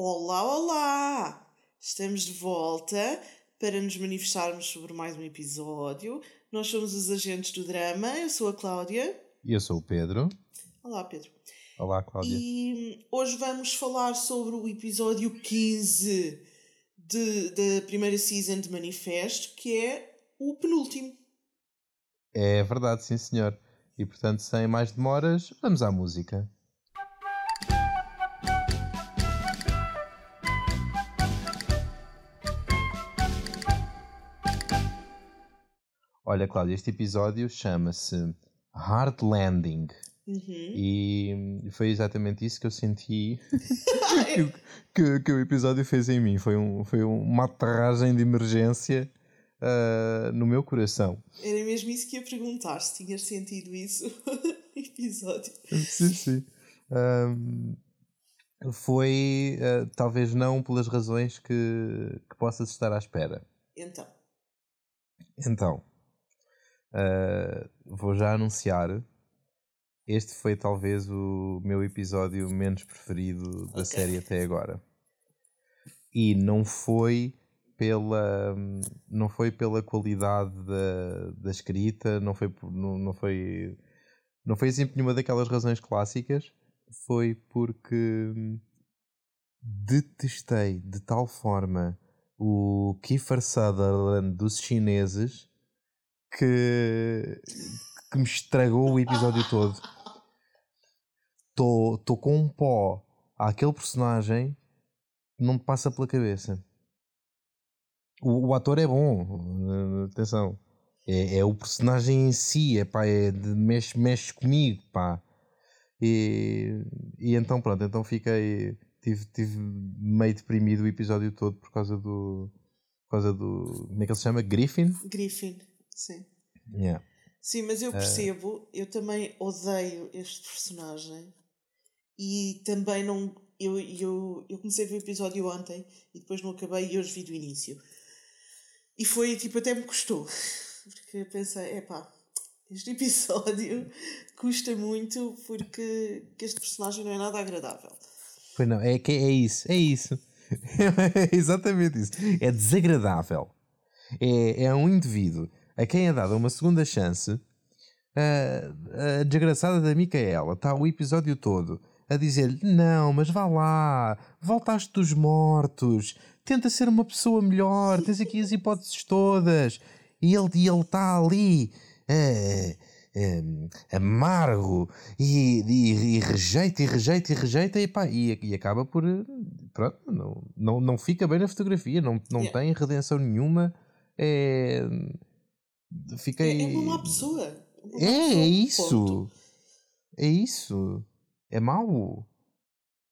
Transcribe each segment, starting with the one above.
Olá, olá! Estamos de volta para nos manifestarmos sobre mais um episódio. Nós somos os agentes do drama. Eu sou a Cláudia. E eu sou o Pedro. Olá, Pedro. Olá, Cláudia. E hoje vamos falar sobre o episódio 15 de, da primeira season de Manifesto, que é o penúltimo. É verdade, sim, senhor. E portanto, sem mais demoras, vamos à música. Olha, Cláudia, este episódio chama-se Hard Landing. Uhum. E foi exatamente isso que eu senti que, que, que o episódio fez em mim. Foi, um, foi uma aterragem de emergência uh, no meu coração. Era mesmo isso que ia perguntar, se tinhas sentido isso no episódio. Sim, sim. Um, foi uh, talvez não pelas razões que, que possas estar à espera. Então. Então, uh, vou já anunciar. Este foi talvez o meu episódio menos preferido da Ok. série até agora. E não foi pela não foi pela qualidade da, da escrita, não foi não, não foi não foi assim por nenhuma daquelas razões clássicas, foi porque detestei de tal forma o Kiefer Sutherland dos chineses que, que me estragou o episódio todo. Estou com um pó àquele personagem que não me passa pela cabeça. O, o ator é bom, atenção. É, é o personagem em si, é pá, é de, mexe, mexe comigo, pá. E, e então pronto, então fiquei. Tive, tive meio deprimido o episódio todo por causa do. Por causa do. Como é que ele se chama? Griffin? Griffin, sim. Yeah. Sim, mas eu percebo, eu também odeio este personagem e também não. Eu, eu, eu comecei a ver o episódio ontem e depois não acabei e hoje vi do início. E foi tipo, até me custou. Porque eu pensei, epá, este episódio custa muito porque que este personagem não é nada agradável. Pois não, é, que é isso, é isso. É exatamente isso. É desagradável. É, é um indivíduo a quem é dada uma segunda chance. A, a desgraçada da Micaela está o episódio todo a dizer-lhe: Não, mas vá lá, voltaste dos mortos, tenta ser uma pessoa melhor, tens aqui as hipóteses todas. E ele e ele está ali. eh, eh, amargo e, e- e rejeita e rejeita e rejeita e, pá, e, e acaba por pronto, não, não, não fica bem na fotografia, não, não Yeah. tem redenção nenhuma. É, É, fiquei. é uma má pessoa. Uma É, pessoa, é isso. ponto. É isso. É mau.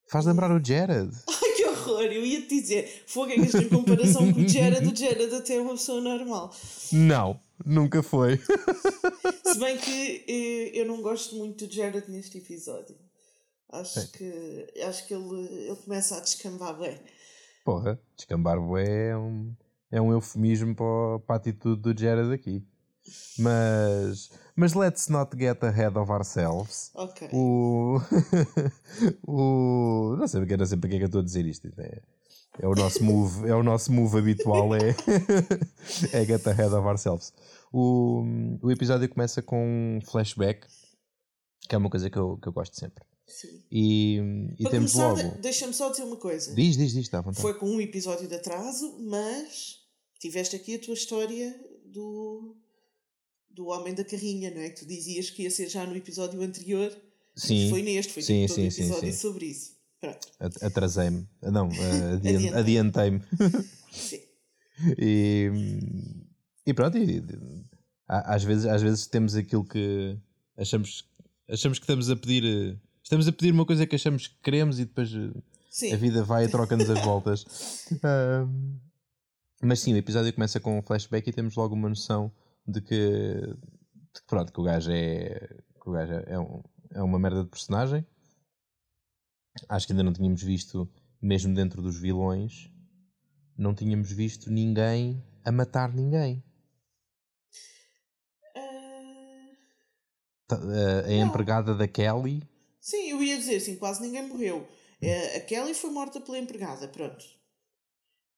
Faz lembrar o Jared. Ai que horror, eu ia te dizer, fogo é esta comparação com o Jared, o Jared até é uma pessoa normal. Não, nunca foi. Se bem que eh, eu não gosto muito do Jared neste episódio. Acho Sim. que, acho que ele, ele começa a descambar bem. Porra, descambar bué é um, é um eufemismo para, para a atitude do Jared aqui. Mas, mas let's not get ahead of ourselves. Ok. O, o não sei não sei porque é que eu estou a dizer isto. É, é o nosso move, é o nosso move habitual é, é get ahead of ourselves. O, o episódio começa com um flashback, que é uma coisa que eu, que eu gosto sempre. Sim. E, e temos começar, logo. de- deixa-me só dizer uma coisa. Diz, diz, diz, está à vontade. Foi com um episódio de atraso, mas tiveste aqui a tua história do, do Homem da Carrinha, não é? Que tu dizias que ia ser já no episódio anterior. Sim, Foi neste, foi Sim, tipo todo sim, episódio sim. sobre isso. Pronto. at- atrasei-me. Não, eh, adian- Adiantei. adiantei-me. Sim. E, e pronto, e- às, vezes, às vezes temos aquilo que achamos, achamos que estamos a pedir. Estamos a pedir uma coisa que achamos que queremos e depois eh, Sim. a vida vai e troca-nos as voltas. Ahm, mas sim, o episódio começa com um flashback e temos logo uma noção de que, de que pronto, que o gajo é. Que o gajo é, um- é uma merda de personagem. Acho que ainda não tínhamos visto, mesmo dentro dos vilões, não tínhamos visto ninguém a matar ninguém. Ah, Ta- A, a Não. empregada da Kelly. sim, eu ia dizer assim, quase ninguém morreu. É, a Kelly foi morta pela empregada, pronto.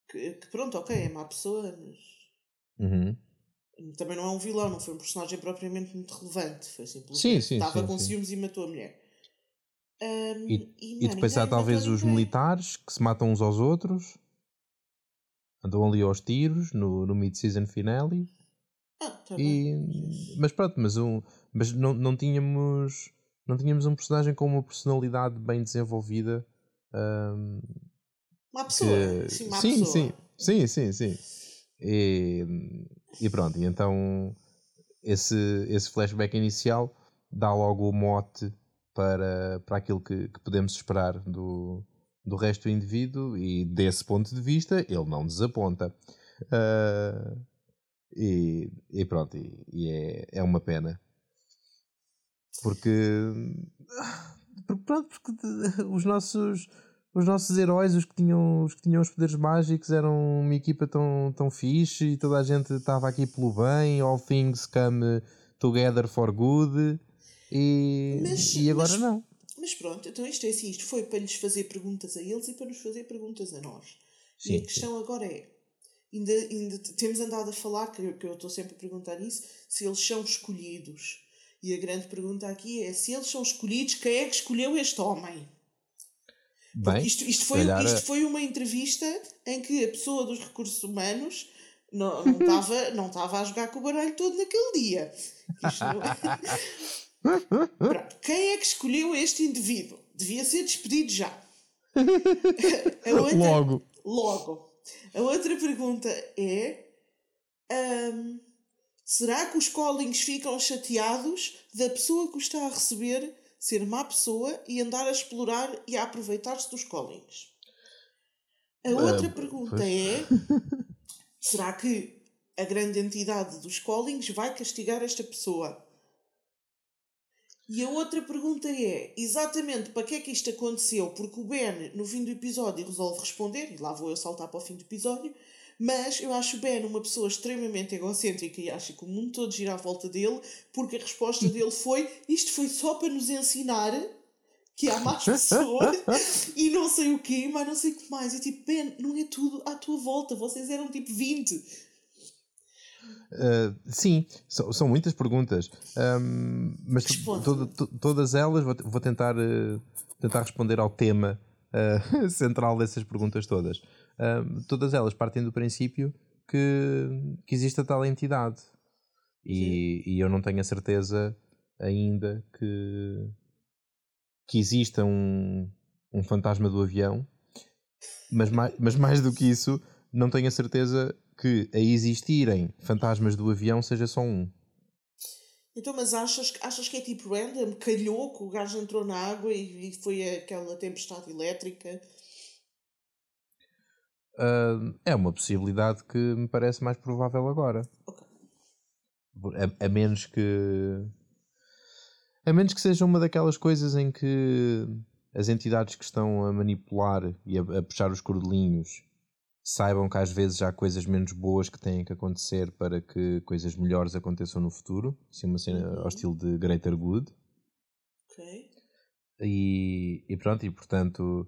Que, que pronto, ok, é má pessoa, mas. Uhum. Também não é um vilão, não foi um personagem propriamente muito relevante. Foi simplesmente. Sim, sim, Estava sim, com sim. ciúmes e matou a mulher. Ahm, E, e, e mano, depois há talvez os ninguém. militares que se matam uns aos outros. Andam ali aos tiros no, no mid-season finale. Ah, tá. E, mas pronto, mas, um, mas não, não tínhamos não tínhamos um personagem com uma personalidade bem desenvolvida. ahm, Má pessoa. que- Sim, má sim, pessoa. sim, sim, sim, sim. E, e pronto, e então esse, esse flashback inicial dá logo o mote para, para aquilo que, que podemos esperar do, do resto do indivíduo e desse ponto de vista ele não desaponta. Ah, e, e pronto, e, e é, é uma pena. Porque, porque pronto, porque os nossos os nossos heróis, os que tinham os, que tinham os poderes mágicos, eram uma equipa tão, tão fixe e toda a gente estava aqui pelo bem, all things come together for good e, Mas- e agora mas- não. Mas pronto, então isto é assim, isto foi para lhes fazer perguntas a eles e para nos fazer perguntas a nós. Sim, e a questão agora é, ainda, ainda temos andado a falar, que eu, que eu estou sempre a perguntar isso, se eles são escolhidos. E a grande pergunta aqui é, se eles são escolhidos, quem é que escolheu este homem? Bem, Isto, isto, foi, calhar, isto foi uma entrevista em que a pessoa dos recursos humanos não estava não estava a jogar com o baralho todo naquele dia. Isto não- Pronto, Quem é que escolheu este indivíduo? Devia ser despedido já. Outra- logo. Logo. A outra pergunta é: ahm, será que os Collings ficam chateados da pessoa que o está a receber ser má pessoa e andar a explorar e a aproveitar-se dos Collings? A outra Ah, pergunta pois. é: será que a grande entidade dos Collings vai castigar esta pessoa? E a outra pergunta é exatamente para que é que isto aconteceu? Porque o Ben, no fim do episódio, resolve responder, e lá vou eu saltar para o fim do episódio, mas eu acho Ben uma pessoa extremamente egocêntrica e acho que o mundo todo gira à volta dele, porque a resposta dele foi: isto foi só para nos ensinar que há mais pessoas e não sei o quê, mas não sei o que mais. E tipo, Ben, não é tudo à tua volta, vocês eram tipo 20. Uh, sim, são, são muitas perguntas, Um, mas to- to- todas elas vou, vou tentar, uh, tentar responder ao tema uh, central dessas perguntas todas. Um, todas elas partem do princípio que, que existe a tal entidade e, e eu não tenho a certeza ainda que, que exista um, um fantasma do avião, mas mais, mas mais do que isso, não tenho a certeza que a existirem fantasmas do avião seja só um. Então, mas achas, achas que é tipo random? Calhou que o gajo entrou na água e, e foi aquela tempestade elétrica? É uma possibilidade que me parece mais provável agora. A, a menos que. A menos que seja uma daquelas coisas em que as entidades que estão a manipular e a, a puxar os cordelinhos saibam que às vezes há coisas menos boas que têm que acontecer para que coisas melhores aconteçam no futuro. Assim, uma cena Uhum. ao estilo de Greater Good. Ok. E, e pronto, e portanto,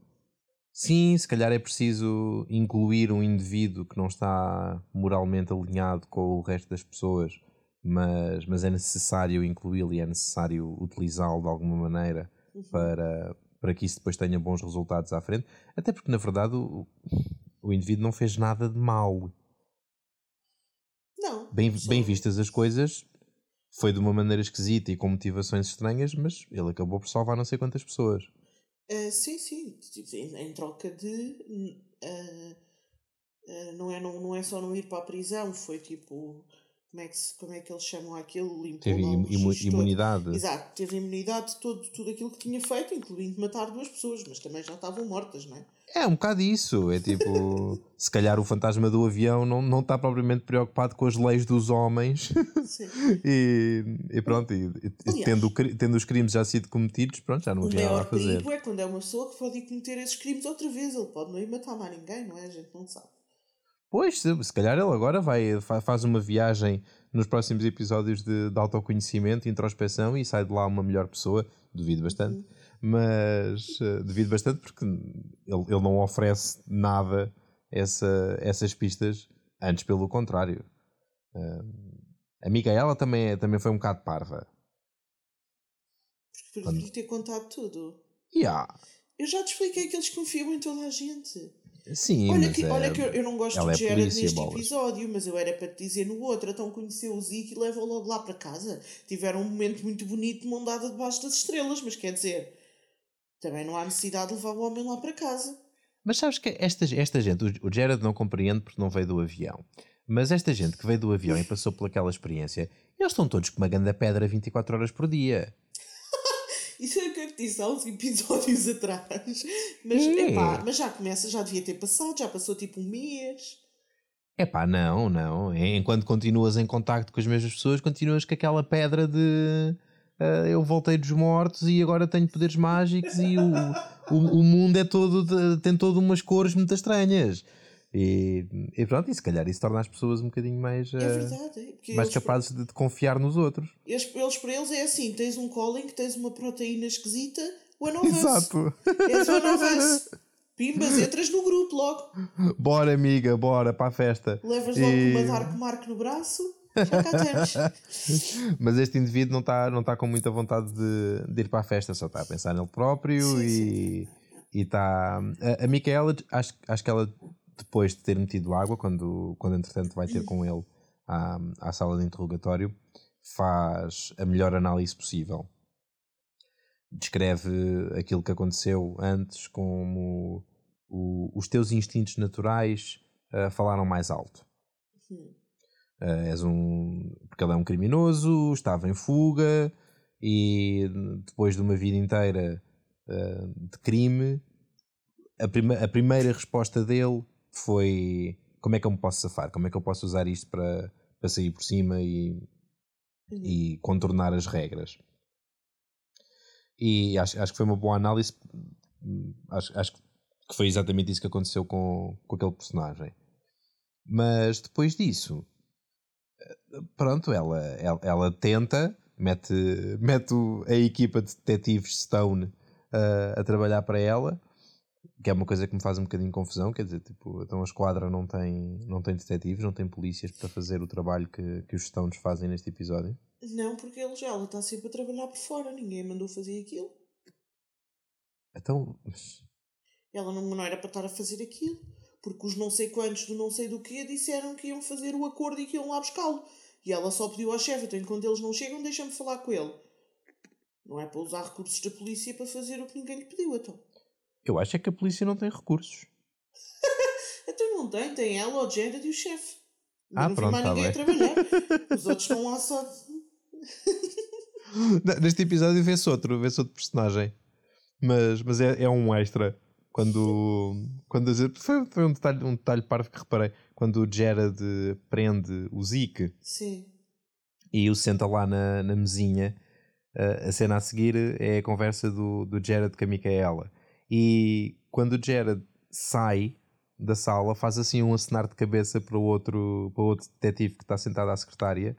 sim, se calhar é preciso incluir um indivíduo que não está moralmente alinhado com o resto das pessoas, mas, mas é necessário incluí-lo e é necessário utilizá-lo de alguma maneira Uhum. para, para que isso depois tenha bons resultados à frente. Até porque, na verdade, o, o indivíduo não fez nada de mal. Não. Bem, bem vistas as coisas, foi de uma maneira esquisita e com motivações estranhas, mas ele acabou por salvar não sei quantas pessoas. Ah, sim, sim. Tipo, Em, em troca de. ah, ah, não, é, não, não é só não ir para a prisão, foi tipo. Como é que, se, como é que eles chamam aquilo? Limpou Teve o imu- todo. imunidade. Exato, teve imunidade de todo, tudo aquilo que tinha feito, incluindo matar duas pessoas, mas também já estavam mortas, não é? É um bocado isso. É tipo, se calhar o fantasma do avião não, não está propriamente preocupado com as leis dos homens Sim. e, e pronto, e, e tendo, o tendo os crimes já sido cometidos, pronto, já não O havia nada a maior fazer. perigo é quando é uma pessoa que pode ir cometer esses crimes outra vez. Ele pode não ir matar mais ninguém, não é? A gente não sabe. Pois, se, calhar ele agora vai, fa- faz uma viagem nos próximos episódios de, de autoconhecimento, introspeção e sai de lá uma melhor pessoa, duvido bastante. mas uh, devido bastante porque ele, ele não oferece nada essa, essas pistas, antes pelo contrário. Uh, a Micaela também, é, também foi um bocado parva. Porque Quando... ter contado tudo. Yeah. Eu já te expliquei que eles confiam em toda a gente. Sim, olha que, é, olha que eu, eu não gosto de é Jared neste bolas. episódio, mas eu era para te dizer no outro. Então conheceu o Zeke e levou logo lá para casa. Tiveram um momento muito bonito de mão dada debaixo das estrelas, mas quer dizer, também não há necessidade de levar o homem lá para casa. Mas sabes que esta, esta gente, o Jared não compreende porque não veio do avião. Mas esta gente que veio do avião e passou por aquela experiência, eles estão todos com uma ganda pedra 24 horas por dia. Isso é o que eu te disse há uns episódios atrás. Mas, é. epá, mas já começa, já devia ter passado, já passou tipo um mês. É pá, não, não. Enquanto continuas em contacto com as mesmas pessoas, continuas com aquela pedra de uh, eu voltei dos mortos e agora tenho poderes mágicos e o, o, o mundo é todo de, tem todo umas cores muito estranhas. E, e, pronto, e se calhar isso torna as pessoas um bocadinho mais, é verdade, mais capazes de, de, confiar nos outros. Eles, eles, para eles é assim: tens um calling, tens uma proteína esquisita, one of Exato. És one of us. Pimbas, entras no grupo logo. Bora, amiga, bora para a festa. Levas logo e... uma Dark Mark no braço. Já cá temos. Mas este indivíduo não está não tá com muita vontade de, de ir para a festa, só está a pensar nele próprio sim, e está. A, a Micaela, acho, acho que ela depois de ter metido água, quando, quando entretanto vai ter com ele à, à sala de interrogatório, faz a melhor análise possível. Descreve aquilo que aconteceu antes como o, os teus instintos naturais uh, falaram mais alto. Uh, és um. Porque ele é um criminoso, estava em fuga e depois de uma vida inteira uh, de crime, a, prima, a primeira resposta dele foi como é que eu me posso safar? Como é que eu posso usar isto para, para sair por cima e, uhum. e contornar as regras? E acho, acho que foi uma boa análise. Acho, acho que foi exatamente isso que aconteceu com, com aquele personagem. Mas depois disso, pronto, ela, ela, ela tenta, mete, mete a equipa de detetives Stone uh, a trabalhar para ela que é uma coisa que me faz um bocadinho confusão, quer dizer, tipo, então a esquadra não tem, não tem detetives, não tem polícias para fazer o trabalho que, que os Stones fazem neste episódio? Não, porque ele já ela está sempre a trabalhar por fora, ninguém mandou fazer aquilo. Então. Ela não, não era para estar a fazer aquilo, porque os não sei quantos do não sei do que disseram que iam fazer o acordo e que iam lá buscá-lo. E ela só pediu ao chefe, então quando eles não chegam, deixa-me falar com ele. Não é para usar recursos da polícia para fazer o que ninguém lhe pediu, então. Eu acho é que a polícia não tem recursos. então não tem, tem ela, o Jared e o chefe. Ah, não pronto, mais tá ninguém bem. a trabalhar. Os outros estão lá só. Neste episódio vê-se outro, vê-se outro personagem. Mas, mas é, é um extra. Quando. quando foi, foi um detalhe, um detalhe parvo que reparei. Quando o Jared prende o Zeke. Sim. E o senta lá na, na mesinha. a cena a seguir é a conversa do, do Jared com a Micaela. E quando o Jared sai da sala, faz assim um acenar de cabeça para o outro, para o outro detetive que está sentado à secretária,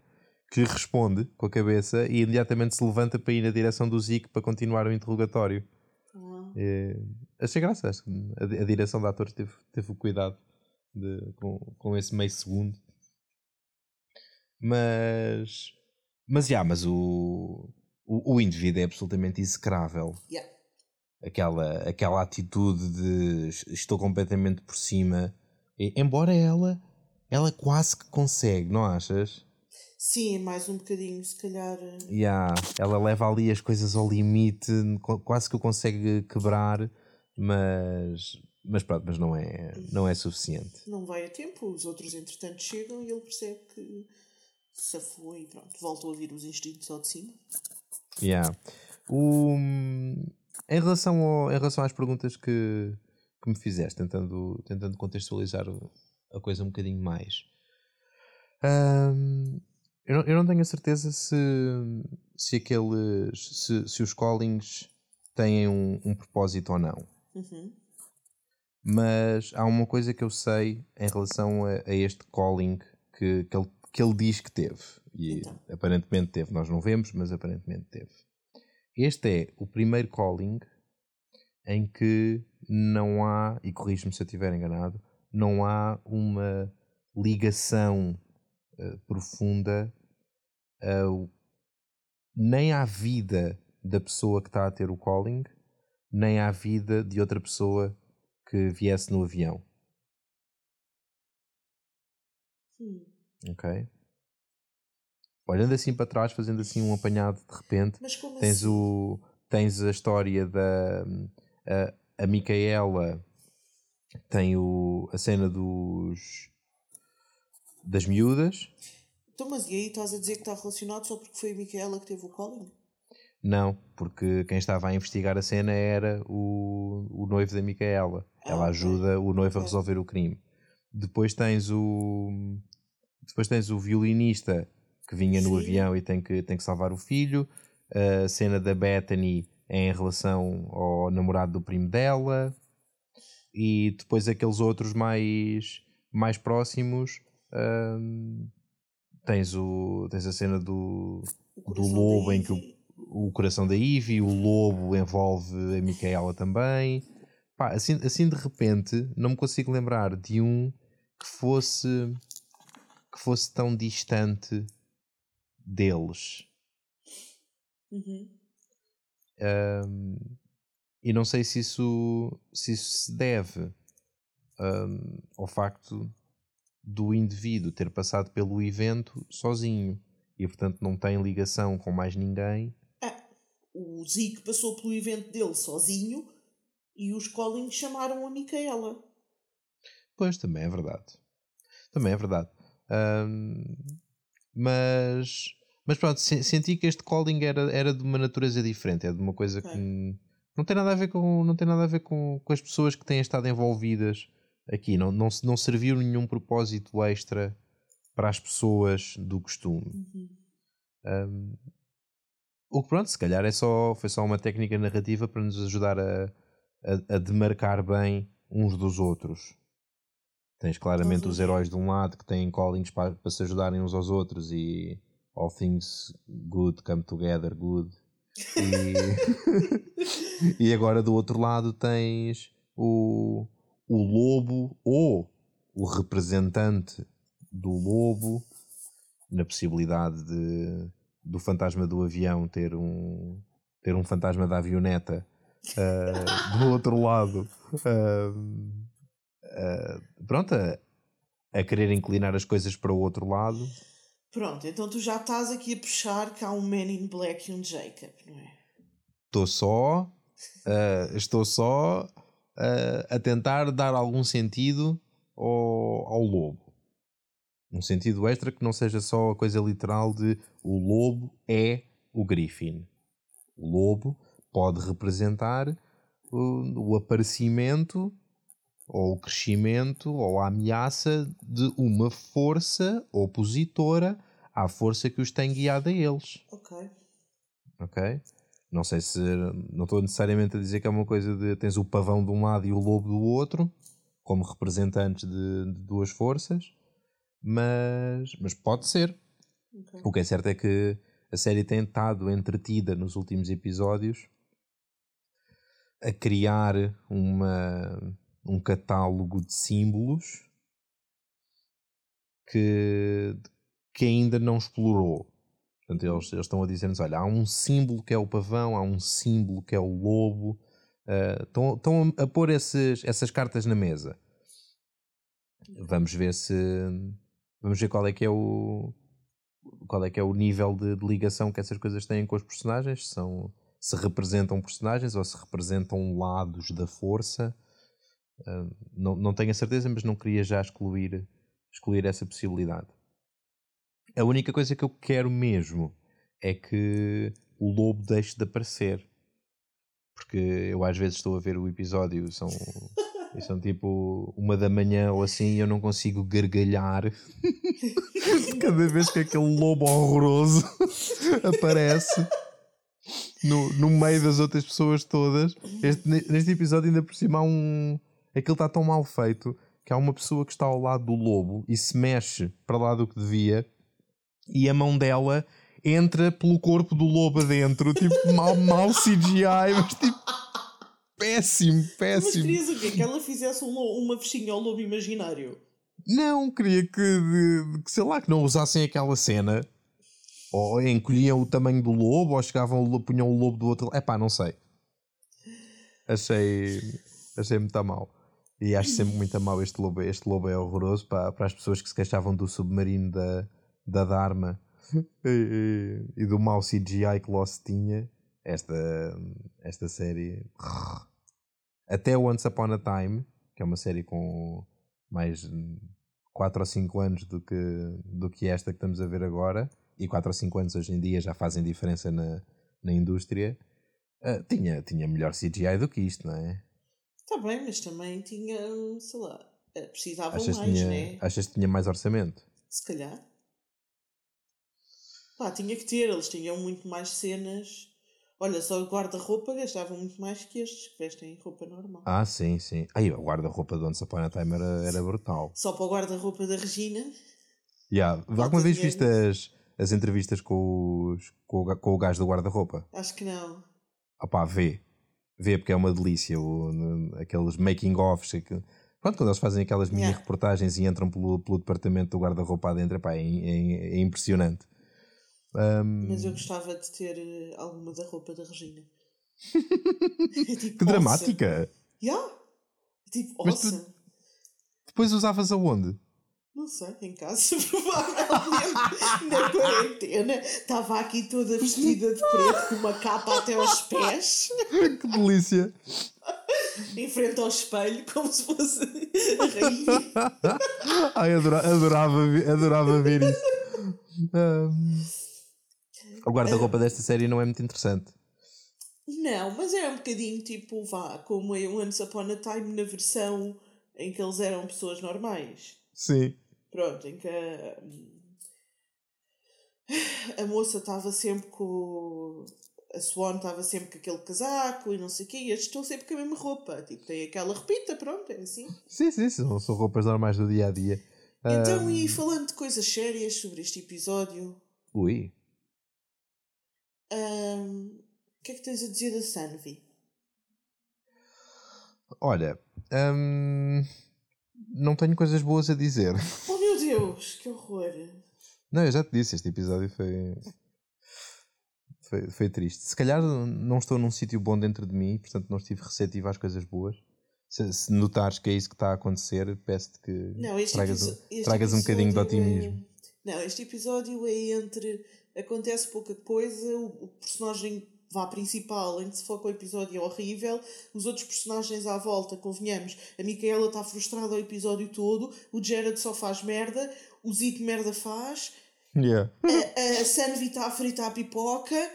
que responde com a cabeça e imediatamente se levanta para ir na direção do Zeke para continuar o interrogatório. É, achei graça, acho que a, a, direção da atores teve, teve o cuidado de, com, com esse meio segundo. Mas. Mas, já, yeah, mas o, o, o indivíduo é absolutamente execrável. Yeah aquela, aquela atitude de estou completamente por cima. E, embora ela, ela quase que consegue, não achas? Sim, mais um bocadinho, se calhar. Eh. Yeah, ela leva ali as coisas ao limite, quase que o consegue quebrar, mas, mas pronto, mas não é, não é suficiente. Não vai a tempo, os outros entretanto chegam e ele percebe que se foi e pronto, volta a ouvir os instintos ao de cima. Yeah. O, em relação, ao, em relação às perguntas que, que me fizeste, tentando, tentando contextualizar a coisa um bocadinho mais, um, eu, não, eu não tenho a certeza se, se aqueles se, se os callings têm um, um propósito ou não. Uhum. Mas há uma coisa que eu sei em relação a, a este calling que, que, ele, que ele diz que teve. E então. aparentemente teve. Nós não vemos, mas aparentemente teve este é o primeiro calling em que não há, e corrijo-me se eu estiver enganado, não há uma ligação uh, profunda uh, nem à vida da pessoa que está a ter o calling, nem à vida de outra pessoa que viesse no avião. Hum. Ok? Olhando assim para trás, fazendo assim um apanhado de repente, tens, assim? o, tens a história da a, a Micaela, tem o, a cena dos das miúdas. Então, mas e aí estás a dizer que está relacionado só porque foi a Micaela que teve o calling? Não, porque quem estava a investigar a cena era o, o noivo da Micaela. Ah, Ela ajuda okay. o noivo okay. a resolver o crime. Depois tens o. Depois tens o violinista que vinha Sim. no avião e tem que, tem que salvar o filho. A cena da Bethany é em relação ao namorado do primo dela. E depois aqueles outros mais, mais próximos. Hum, tens, o, tens a cena do, do lobo em que o, o coração da Ivy, o lobo envolve a Micaela também. Pá, assim, assim de repente não me consigo lembrar de um que fosse que fosse tão distante deles. Uhum. Um, e não sei se isso se, isso se deve um, ao facto do indivíduo ter passado pelo evento sozinho e portanto não tem ligação com mais ninguém. Ah, o Zeke passou pelo evento dele sozinho e os Collins chamaram a Micaela. Pois, também é verdade. Também é verdade. Um, mas, mas pronto, senti que este calling era, era de uma natureza diferente, é de uma coisa que não tem nada a ver com, não tem nada a ver com, com as pessoas que têm estado envolvidas aqui. Não, não, não serviu nenhum propósito extra para as pessoas do costume. Uhum. Um, o que pronto, se calhar é só, foi só uma técnica narrativa para nos ajudar a, a, a demarcar bem uns dos outros. Tens claramente os heróis de um lado que têm callings para, para se ajudarem uns aos outros e all things good come together good. E, e agora do outro lado tens o, o lobo ou o representante do lobo na possibilidade de do fantasma do avião ter um ter um fantasma da avioneta uh, do outro lado uh, uh, pronto a, a, querer inclinar as coisas para o outro lado pronto então tu já estás aqui a puxar que há um Man in Black e um Jacob não é estou só estou só a, a tentar dar algum sentido ao, ao lobo. Um sentido extra que não seja só a coisa literal de o lobo é o Griffin. O lobo pode representar o, o aparecimento ou o crescimento ou a ameaça de uma força opositora à força que os tem guiado a eles. Ok. Ok? Não sei se. Não estou necessariamente a dizer que é uma coisa de. tens o pavão de um lado e o lobo do outro, como representantes de, de duas forças, mas, mas pode ser. Okay. O que é certo é que a série tem estado entretida nos últimos episódios a criar uma, um catálogo de símbolos que, que ainda não explorou. Portanto, eles, eles estão a dizer-nos: olha, há um símbolo que é o pavão, há um símbolo que é o lobo. Uh, estão, estão a pôr esses, essas cartas na mesa. Vamos ver se. Vamos ver qual é que é o. Qual é que é o nível de, de ligação que essas coisas têm com os personagens? São, se representam personagens ou se representam lados da força. Uh, não, não tenho a certeza, mas não queria já excluir, excluir essa possibilidade. A única coisa que eu quero mesmo é que o lobo deixe de aparecer. Porque eu às vezes estou a ver o episódio, são, são tipo uma da manhã ou assim, e eu não consigo gargalhar cada vez que aquele lobo horroroso aparece no, no meio das outras pessoas todas. Este, neste episódio, ainda por cima, há um. Aquilo está tão mal feito que há uma pessoa que está ao lado do lobo e se mexe para lá do que devia e a mão dela entra pelo corpo do lobo adentro, tipo mal, mal CGI, mas tipo. péssimo, Mas péssimo. querias o quê? Que ela fizesse um uma festinha ao lobo imaginário. Não, queria que, que, sei lá, que não usassem aquela cena. Ou encolhiam o tamanho do lobo, ou chegavam, punham o lobo do outro lado. Epá, não sei. Achei, achei muito a mal. E acho sempre muito a mal este lobo. Este lobo é horroroso para, para as pessoas que se queixavam do submarino da, da Dharma e, e- e do mau CGI que Lost tinha. Esta, esta série. Até Once Upon a Time, que é uma série com mais 4 ou 5 anos do que, do que esta que estamos a ver agora, e 4 ou 5 anos hoje em dia já fazem diferença na, na indústria, ah, tinha, tinha melhor CGI do que isto, não é? Está Tá bem, mas também tinha, sei lá, eh, precisavam Achas mais, tinha, né? achas que tinha mais orçamento? Se calhar. Pá, tinha que ter, eles tinham muito mais cenas. Olha, só o guarda-roupa gastavam muito mais que estes que vestem roupa normal. Ah, sim, sim. Aí o guarda-roupa do Once Upon a Time era, era brutal. Só para o guarda-roupa da Regina. Yeah. Alguma vez dinheiro. viste as, as entrevistas com, os, com, o, com o gajo do guarda-roupa? Acho que não. Opá, vê. Vê porque é uma delícia. O, no- aqueles making-offs. Pronto, quando eles fazem aquelas mini Yeah. reportagens e entram pelo, pelo departamento do guarda-roupa adentro, epá, é, é- é impressionante. Ahm, Mas eu gostava de ter eh, alguma da roupa da Regina. É tipo, que dramática! Yeah. É tipo, Mas tu-. Depois usavas aonde? Não sei, em casa, provavelmente. Na quarentena. Estava aqui toda vestida de preto, com uma capa até aos pés, que delícia! em frente ao espelho, como se fosse a rainha. Ai, adora- adorava, ve- adorava ver isso. Ahm, o guarda-roupa desta série não é muito interessante. Não, mas era um bocadinho tipo, vá, como em Once Upon a Time na versão em que eles eram pessoas normais. Sim. Pronto, em que a, a moça estava sempre com. A Swan estava sempre com aquele casaco e não sei o quê, e estes estão sempre com a mesma roupa. Tipo, tem aquela repita, pronto, é assim. Sim, sim, são, são roupas normais do dia a dia. Então, e falando de coisas sérias sobre este episódio, Ui. ahm, o que é que tens a dizer da Sanvi? Olha, hum, não tenho coisas boas a dizer. Oh Deus, que horror! Não, eu já te disse, este episódio foi. Foi, foi triste. Se calhar não estou num sítio bom dentro de mim, portanto não estive receptivo às coisas boas. Se, se notares que é isso que está a acontecer, peço-te que Não, tragas, um- este tragas um bocadinho de episódio otimismo. é- Não, este episódio é entre. Acontece pouca coisa, o, o personagem vá principal, em que se foca o episódio, é horrível. Os outros personagens à volta, convenhamos, a Micaela está frustrada o episódio todo, o Jared só faz merda, o Zeke merda faz, Yeah. a, a Sanvi está a fritar a pipoca.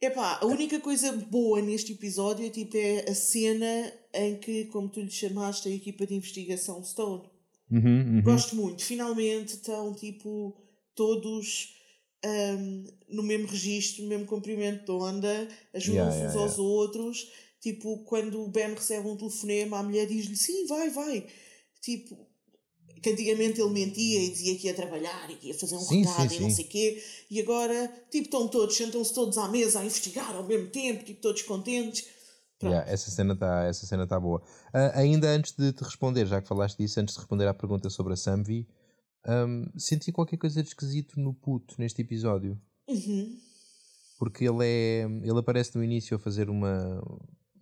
Epá, a única coisa boa neste episódio é, tipo, é a cena em que, como tu lhe chamaste, a equipa de investigação Stone. Uhum, uhum. Gosto muito. Finalmente estão tipo todos ahm, no mesmo registro, no mesmo comprimento de onda, ajudam-se Yeah, uns yeah, aos outros. Tipo, quando o Ben recebe um telefonema, a mulher diz-lhe sim, vai, vai. Tipo, que antigamente ele mentia e dizia que ia trabalhar e que ia fazer um Sim, recado sim, e não sim. sei o quê. E agora, tipo, estão todos, sentam-se todos à mesa a investigar ao mesmo tempo, tipo, todos contentes. Yeah, essa cena está essa cena tá boa. Ah, ainda antes de te responder, já que falaste disso, antes de responder à pergunta sobre a Samvi, hum, senti qualquer coisa de esquisito no puto neste episódio. Uhum. Porque ele é. Ele aparece no início a fazer uma.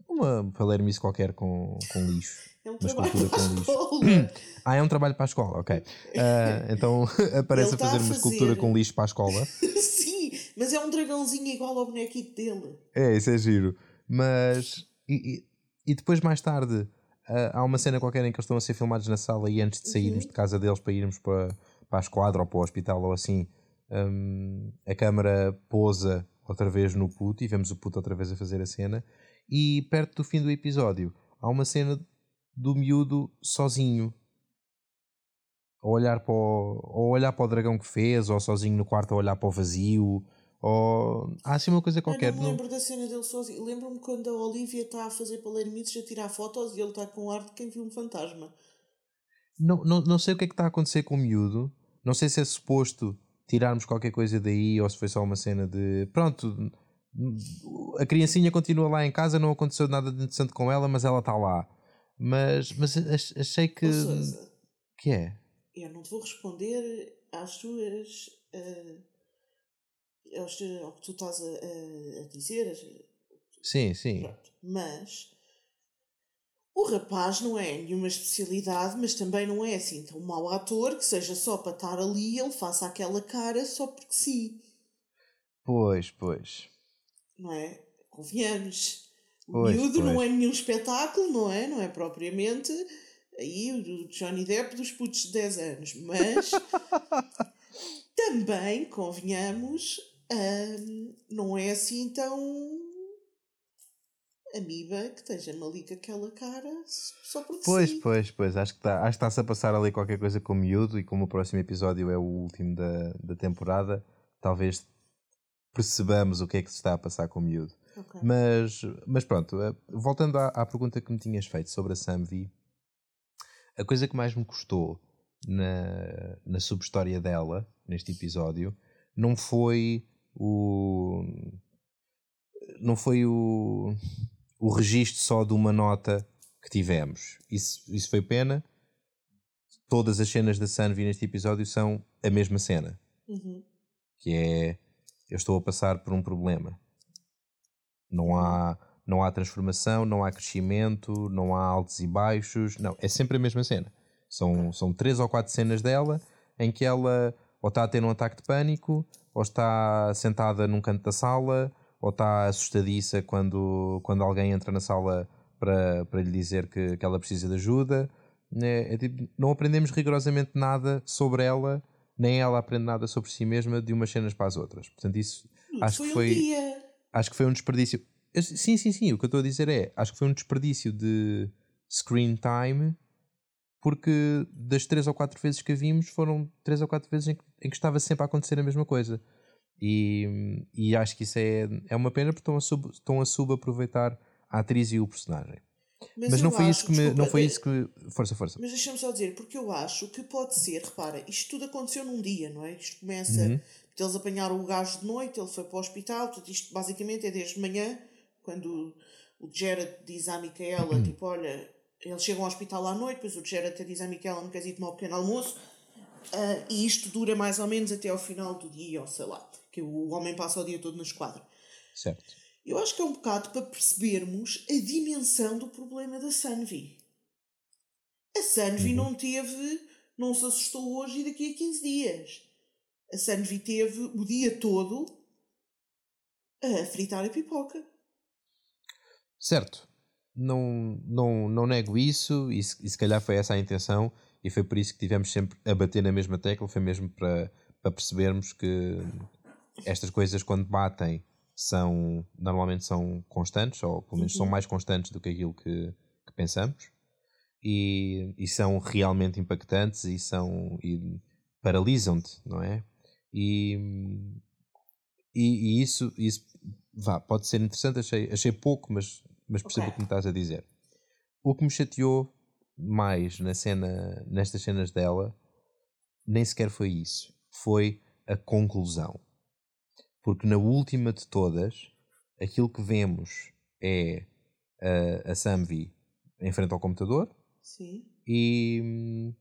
Uma palermice qualquer com, com lixo. É um trabalho para a com lixo. Ah, é um trabalho para a escola, ok. Ah, então aparece a a fazer uma escultura com lixo para a escola. Sim, mas é um dragãozinho igual ao bonequito dele. É, isso é giro. Mas. E, e- e depois, mais tarde, há uma cena qualquer em que eles estão a ser filmados na sala e antes de sairmos de casa deles para irmos para, para a esquadra ou para o hospital ou assim, hum, a câmara pousa outra vez no puto e vemos o puto outra vez a fazer a cena. E perto do fim do episódio, há uma cena do miúdo sozinho. A olhar para o, a olhar para o dragão que fez, ou sozinho no quarto a olhar para o vazio, ou há assim uma coisa qualquer. eu não me não- lembro da cena dele sozinho. Lembro-me quando a Olivia está a fazer palermices a tirar fotos e ele está com ar de quem viu um fantasma. Não, não, não sei o que é que está a acontecer com o miúdo. Não sei se é suposto tirarmos qualquer coisa daí ou se foi só uma cena de. Pronto, A criancinha continua lá em casa, não aconteceu nada de interessante com ela, mas ela está lá. Mas, mas achei que. Que é? Eu não te vou responder às tuas. Uh, ao que tu estás a, a, a dizer. Sim, sim. Pronto. Mas o rapaz não é nenhuma especialidade, mas também não é assim tão mau ator que seja só para estar ali ele faça aquela cara só porque sim. Pois, pois. Não é? Convenhamos. O pois, miúdo pois. não é nenhum espetáculo, não é? Não é propriamente aí o Johnny Depp dos putos de 10 anos, mas também, convenhamos, hum, não é assim tão amiba que esteja-me ali com aquela cara só porque Pois, sim. pois, pois. Acho que está acho que está-se a passar ali qualquer coisa com o miúdo e como o próximo episódio é o último da, da temporada, talvez percebamos o que é que se está a passar com o miúdo. Okay. Mas, mas pronto, eh, voltando à, à, pergunta que me tinhas feito sobre a Samvi, a coisa que mais me custou na, na subhistória dela, neste episódio, não foi o. Não foi o o registro só de uma nota que tivemos. Isso, isso foi pena. Todas as cenas da Sunvi neste episódio são a mesma cena. Uhum. Que é eu estou a passar por um problema. Não há, não há transformação, não há crescimento, não há altos e baixos. Não, é sempre a mesma cena. São, são três ou quatro cenas dela em que ela ou está a ter um ataque de pânico, ou está sentada num canto da sala, ou está assustadiça quando, quando alguém entra na sala para, para lhe dizer que, que ela precisa de ajuda. É, é tipo, não aprendemos rigorosamente nada sobre ela, nem ela aprende nada sobre si mesma de umas cenas para as outras. Portanto, isso acho foi que foi. Um dia. Acho que foi um desperdício. Sim, sim, sim. O que eu estou a dizer é: acho que foi um desperdício de screen time, porque das três ou quatro vezes que a vimos, foram três ou quatro vezes em que, em que estava sempre a acontecer a mesma coisa. E, e acho que isso é, é uma pena porque estão a, sub, estão a subaproveitar a atriz e o personagem. Mas, mas não, foi acho, isso que me, desculpa, não foi isso que Força, força. Mas deixa-me só dizer, porque eu acho que pode ser, repara, isto tudo aconteceu num dia, não é? Isto começa. Uhum. Eles apanharam o gajo de noite, ele foi para o hospital, portanto, isto basicamente é desde manhã, quando o Jared diz à Micaela, uhum. tipo, olha, eles chegam ao hospital à noite, depois o Jared até diz à Micaela, não queres ir tomar um pequeno almoço, uh, e isto dura mais ou menos até ao final do dia, ou sei lá que o homem passa o dia todo na esquadra. Certo. Eu acho que é um bocado para percebermos a dimensão do problema da Sanvi. A Sanvi uhum. não teve, não se assustou hoje e daqui a 15 dias. A Sanvi teve o dia todo a fritar a pipoca. Certo. Não, não, não nego isso e se, e se calhar foi essa a intenção e foi por isso que tivemos sempre a bater na mesma tecla, foi mesmo para, para percebermos que estas coisas quando batem são normalmente são constantes, ou pelo menos uhum. são mais constantes do que aquilo que, que pensamos, e, e, são realmente impactantes e são e paralisam-te, não é? E, e, e, isso, isso vá, pode ser interessante, achei, achei pouco, mas, mas percebo okay. o que me estás a dizer. O que me chateou mais na cena, nestas cenas dela nem sequer foi isso, foi a conclusão porque na última de todas, aquilo que vemos é a, a Samvi em frente ao computador Sim. E,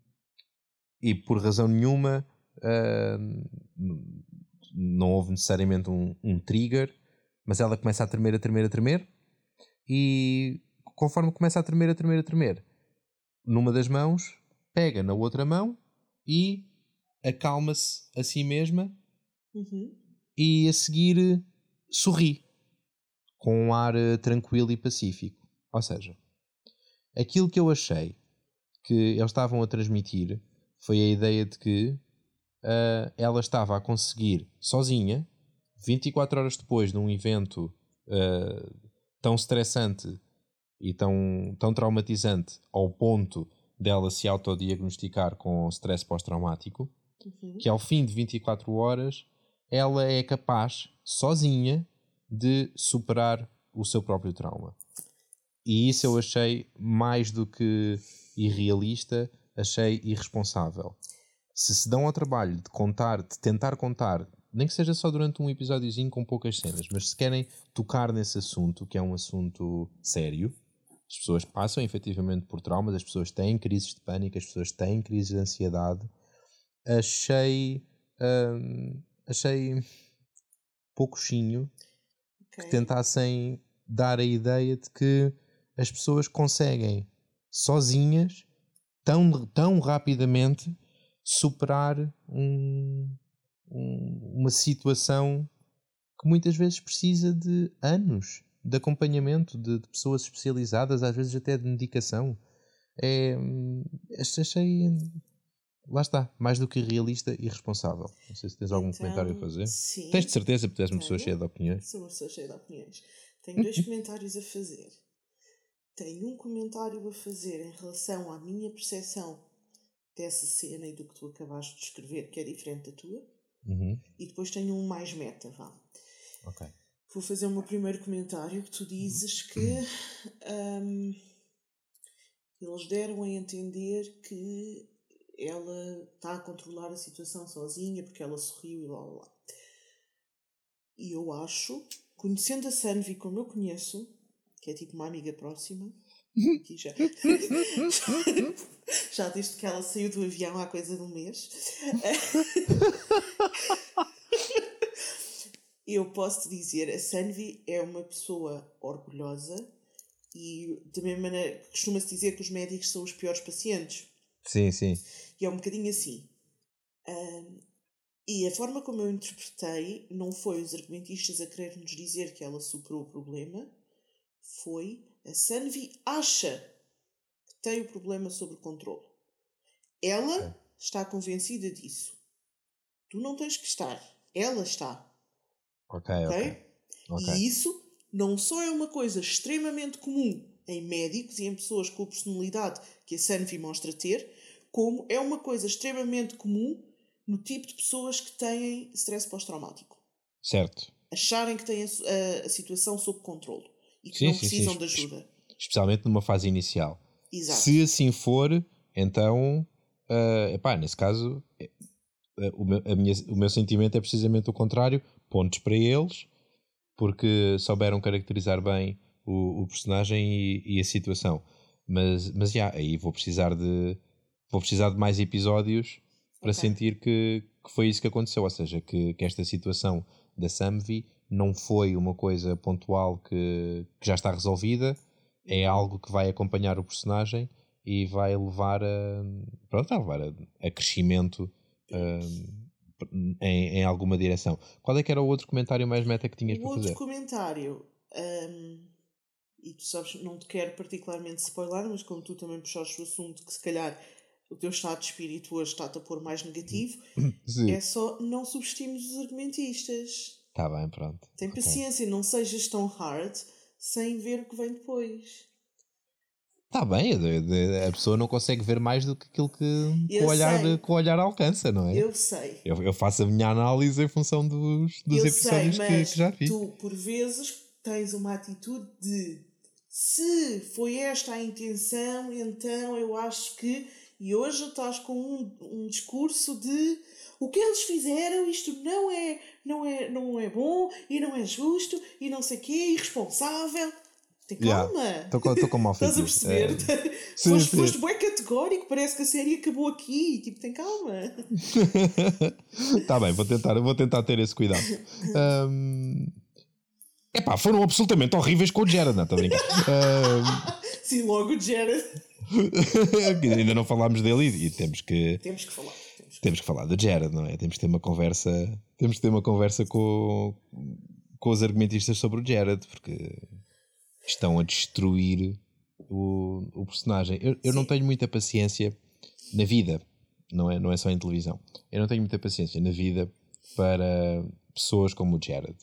e por razão nenhuma uh, não houve necessariamente um, um trigger, mas ela começa a tremer, a tremer, a tremer e conforme começa a tremer, a tremer, a tremer, numa das mãos, pega na outra mão e acalma-se a si mesma uhum e a seguir sorri com um ar eh, tranquilo e pacífico. Ou seja, aquilo que eu achei que eles estavam a transmitir foi a ideia de que uh, ela estava a conseguir sozinha, 24 horas depois de um evento uh, tão estressante e tão, tão traumatizante, ao ponto dela se autodiagnosticar com stress pós-traumático, uhum. que ao fim de 24 horas ela é capaz, sozinha, de superar o seu próprio trauma. E isso eu achei mais do que irrealista, achei irresponsável. Se se dão ao trabalho de contar, de tentar contar nem que seja só durante um episódiozinho com poucas cenas, mas se querem tocar nesse assunto, que é um assunto sério, as pessoas passam efetivamente por traumas, as pessoas têm crises de pânico, as pessoas têm crises de ansiedade. Achei. Hum, achei poucochinho okay. que tentassem dar a ideia de que as pessoas conseguem sozinhas tão, tão rapidamente superar um, um, uma situação que muitas vezes precisa de anos de acompanhamento de, de, pessoas especializadas, às vezes até de medicação. É, achei. Lá está, mais do que realista e responsável. Não sei se tens algum então, comentário a fazer. Sim, tens de certeza, porque és uma pessoa cheia de opiniões. Sou uma pessoa cheia de opiniões. Tenho dois comentários a fazer. Tenho um comentário a fazer em relação à minha percepção dessa cena e do que tu acabaste de escrever, que é diferente da tua. Uhum. E depois tenho um mais meta, vá. Ok. Vou fazer o meu primeiro comentário que tu dizes que um, eles deram a entender que ela está a controlar a situação sozinha porque ela sorriu e lá. E eu acho, conhecendo a Sanvi como eu conheço, que é tipo uma amiga próxima, aqui já, já desde que ela saiu do avião há coisa de um mês. eu posso dizer, a Sanvi é uma pessoa orgulhosa e da mesma maneira costuma-se dizer que os médicos são os piores pacientes. Sim, sim. E é um bocadinho assim. Um, e a forma como eu interpretei não foi os argumentistas a querer nos dizer que ela superou o problema, foi a Sanvi acha que tem o problema sob controle. Ela está convencida disso. Tu não tens que estar. Ela está. Ok, ok. okay? E isso não só é uma coisa extremamente comum em médicos e em pessoas com a personalidade que a Sanvi mostra ter, como é uma coisa extremamente comum no tipo de pessoas que têm stress pós-traumático. Certo. Acharem que têm a, a, a, situação sob controle e que sim, não sim, precisam sim. de ajuda. Especialmente numa fase inicial. Exato. Se assim for, então, uh, epá, nesse caso, o, meu, a minha, o meu sentimento é precisamente o contrário, pontos para eles, porque souberam caracterizar bem o, o personagem e, e, a situação. Mas, mas já, aí vou precisar de vou precisar de mais episódios para okay. sentir que, que foi isso que aconteceu, ou seja, que, que esta situação da Samvi não foi uma coisa pontual que, que já está resolvida, é algo que vai acompanhar o personagem e vai levar a, pronto, vai levar a, a crescimento em, em alguma direção. Qual é que era o outro comentário mais meta que tinhas o para fazer? O outro comentário, um, e tu sabes, não te quero particularmente spoiler, mas como tu também puxaste o assunto que se calhar o teu estado de espírito hoje está-te a pôr mais negativo, Sim. é só não subestimes os argumentistas. Está bem, pronto. Tem okay. paciência, não sejas tão hard sem ver o que vem depois. Está bem, a pessoa não consegue ver mais do que aquilo que, que, o, olhar, que o olhar alcança, não é? Eu sei. Eu, eu faço a minha análise em função dos, dos episódios sei, que, que, já fiz. Tu, por vezes, tens uma atitude de se foi esta a intenção, então eu acho que. E hoje estás com um, um discurso de o que eles fizeram, isto não é, não é, não é bom e não é justo e não sei o quê, irresponsável. Tem calma. Estou yeah, com mal Estás a perceber? É... Sim, foste, sim. foste bem categórico, parece que a série acabou aqui. Tipo, tem calma. Está bem, vou tentar, vou tentar ter esse cuidado. Um... Epá, foram absolutamente horríveis com o Jared, não estou a brincar. Um... Sim, logo o Jared. Ainda não falámos dele e, e temos que. Temos que falar. Temos que, temos que falar do Jared, não é? Temos que ter uma conversa. Temos que ter uma conversa com, com os argumentistas sobre o Jared, porque estão a destruir o, o personagem. Eu, eu não tenho muita paciência na vida, não é, não é só em televisão. Eu não tenho muita paciência na vida para pessoas como o Jared.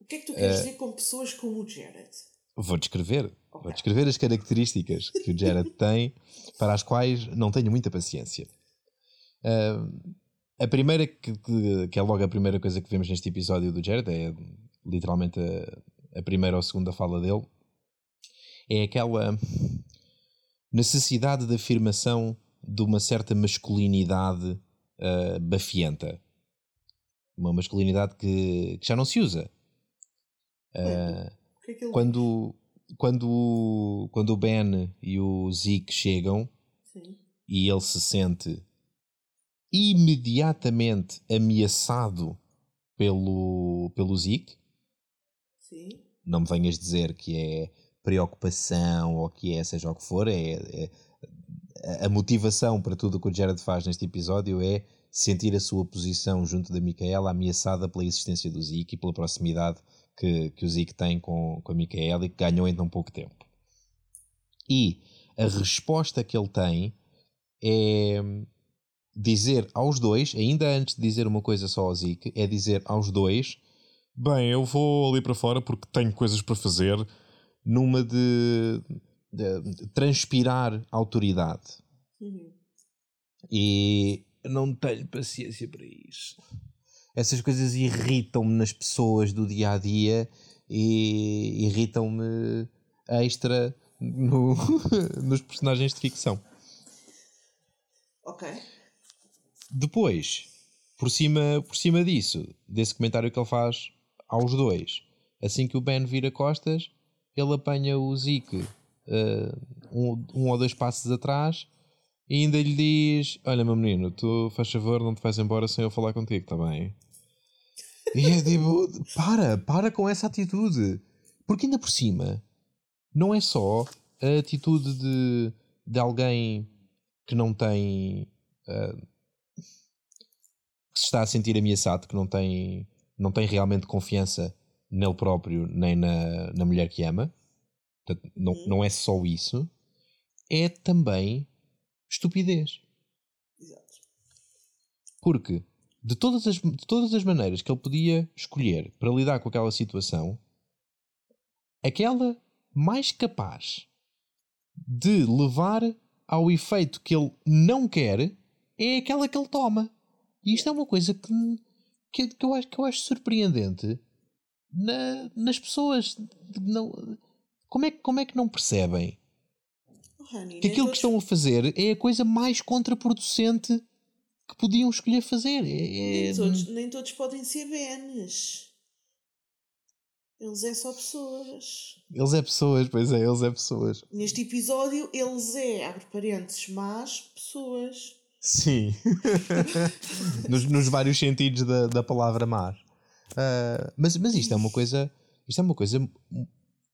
O que é que tu queres uh, dizer com pessoas como o Jared? Vou descrever. Okay. Vou descrever as características que o Jared tem para as quais não tenho muita paciência. Uh, a primeira, que, que, é logo a primeira coisa que vemos neste episódio do Jared, é literalmente a, a primeira ou a segunda fala dele, é aquela necessidade de afirmação de uma certa masculinidade uh, bafienta. Uma masculinidade que, que já não se usa. Uh, que é que quando, quando, quando o Ben e o Zeke chegam Sim. e ele se sente imediatamente ameaçado pelo, pelo Zeke. Sim. Não me venhas dizer que é preocupação ou que é seja o que for, é, é a motivação para tudo o que o Jared faz neste episódio é sentir a sua posição junto da Micaela ameaçada pela existência do Zeke e pela proximidade que, que o Zeke tem com, com a Micaela e que ganhou em tão pouco tempo. E a resposta que ele tem é dizer aos dois, ainda antes de dizer uma coisa só ao Zeke, é dizer aos dois: Bem, eu vou ali para fora porque tenho coisas para fazer, numa de, de, transpirar autoridade. Uhum. E não tenho paciência para isso. Essas coisas irritam-me nas pessoas do dia a dia e irritam-me extra no, nos personagens de ficção. Ok. Depois, por cima, por cima disso, desse comentário que ele faz aos dois, assim que o Ben vira costas, ele apanha o Zeke uh, um, um ou dois passos atrás e ainda lhe diz: Olha, meu menino, tu faz favor, não te vais embora sem eu falar contigo, está bem? E é tipo: Para, para com essa atitude. Porque ainda por cima, não é só a atitude de, de alguém que não tem. Uh, que se está a sentir ameaçado, que não tem, não tem realmente confiança nele próprio nem na, na mulher que ama. Portanto, não, uhum. não é só isso. É também estupidez. Exato. Porque de todas, as, de todas as maneiras que ele podia escolher para lidar com aquela situação, aquela mais capaz de levar ao efeito que ele não quer é aquela que ele toma. E isto é uma coisa que, que, que, eu, acho, que eu acho surpreendente na, nas pessoas. Não, como, é, como é que não percebem honey, que aquilo que estão a fazer é a coisa mais contraproducente que podiam escolher fazer? É, é... Nem, todos, nem todos podem ser benes. Eles é só pessoas. Eles é pessoas, pois é, eles é pessoas. Neste episódio, eles é, abre parênteses, mas pessoas. Sim. nos, nos, vários sentidos da, da palavra mar. Uh, mas, mas isto é uma coisa. Isto é uma coisa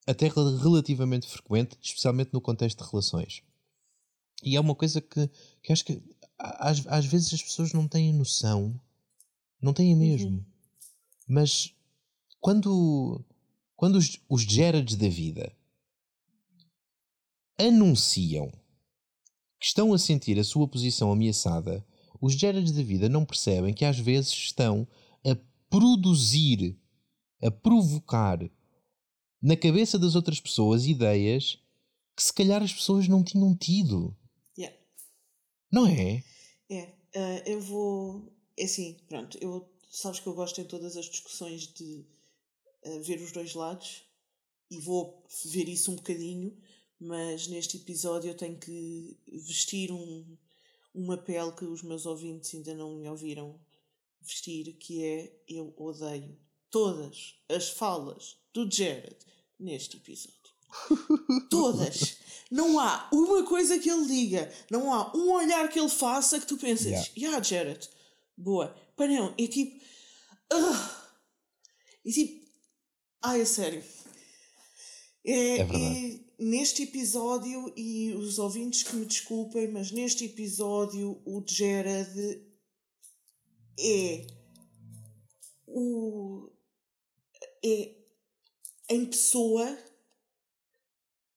até relativamente frequente, especialmente no contexto de relações. E é uma coisa que, que acho que às, às vezes as pessoas não têm noção, não têm mesmo. Uhum. Mas quando, quando os, os Gerards da vida anunciam que estão a sentir a sua posição ameaçada, os Gerards da vida não percebem que às vezes estão a produzir, a provocar na cabeça das outras pessoas ideias que se calhar as pessoas não tinham tido. Yeah. Não é? É. Uh, eu vou. É assim, pronto. Eu, sabes que eu gosto em todas as discussões de uh, ver os dois lados e vou ver isso um bocadinho mas neste episódio eu tenho que vestir um, uma pele que os meus ouvintes ainda não me ouviram vestir, que é eu odeio todas as falas do Jared neste episódio. Todas. Não há uma coisa que ele diga, não há um olhar que ele faça que tu penses, yeah, yeah Jared, boa. Para não, é tipo. Uh, e tipo. Ai, é sério. É, é. É, neste episódio, e os ouvintes que me desculpem, mas neste episódio o Jared é o. é em pessoa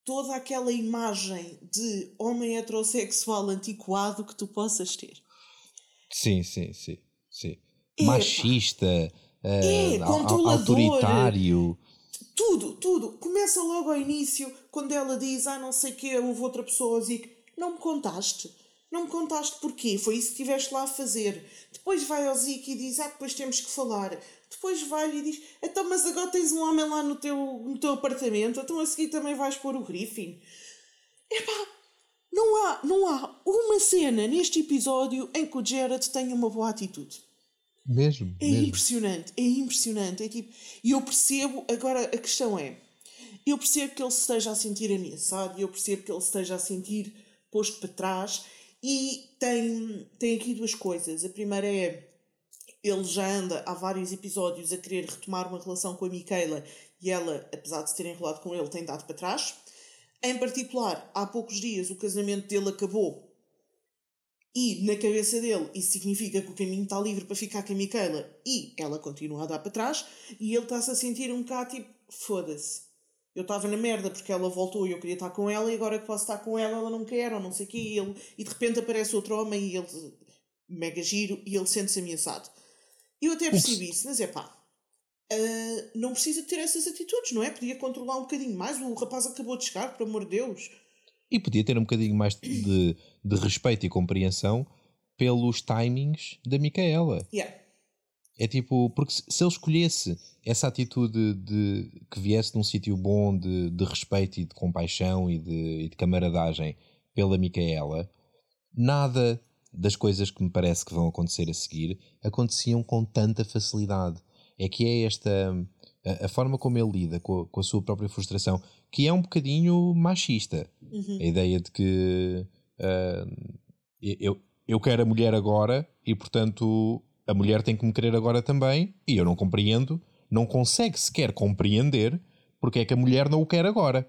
toda aquela imagem de homem heterossexual antiquado que tu possas ter. Sim, sim, sim. sim. Machista, é, uh, autoritário tudo, tudo. Começa logo ao início, quando ela diz, ah, não sei o quê, houve outra pessoa, Zico. Não me contaste. Não me contaste porquê. Foi isso que estiveste lá a fazer. Depois vai ao Zico e diz, ah, depois temos que falar. Depois vai e diz, então, mas agora tens um homem lá no teu, no teu apartamento, então a seguir também vais pôr o Griffin. Epá, não há, não há uma cena neste episódio em que o Jared tenha uma boa atitude. Mesmo. É mesmo. impressionante, é impressionante. É tipo, e eu percebo, agora a questão é, eu percebo que ele se esteja a sentir ameaçado, eu percebo que ele se esteja a sentir posto para trás, e tem, tem aqui duas coisas. A primeira é, ele já anda há vários episódios a querer retomar uma relação com a Micaela, e ela, apesar de se ter enrolado com ele, tem dado para trás. Em particular, há poucos dias o casamento dele acabou e na cabeça dele isso significa que o caminho está livre para ficar com a Micaela e ela continua a dar para trás e ele está-se a sentir um bocado tipo, foda-se. Eu estava na merda porque ela voltou e eu queria estar com ela e agora que posso estar com ela ela não quer ou não sei o quê e, ele, e de repente aparece outro homem e ele mega giro e ele sente-se ameaçado. Eu até percebi isso, mas é pá, uh, não precisa ter essas atitudes, não é? Podia controlar um bocadinho mais. O rapaz acabou de chegar, por amor de Deus. E podia ter um bocadinho mais de, de respeito e compreensão pelos timings da Micaela. Yeah. É tipo, porque se ele escolhesse essa atitude de que viesse de um sítio bom de, de respeito e de compaixão e de, e de camaradagem pela Micaela, nada das coisas que me parece que vão acontecer a seguir aconteciam com tanta facilidade. É que é esta a, a forma como ele lida com a, com a, sua própria frustração, que é um bocadinho machista. Uhum. A ideia de que uh, eu, eu quero a mulher agora e, portanto, a mulher tem que me querer agora também, e eu não compreendo, não consegue sequer compreender porque é que a mulher não o quer agora.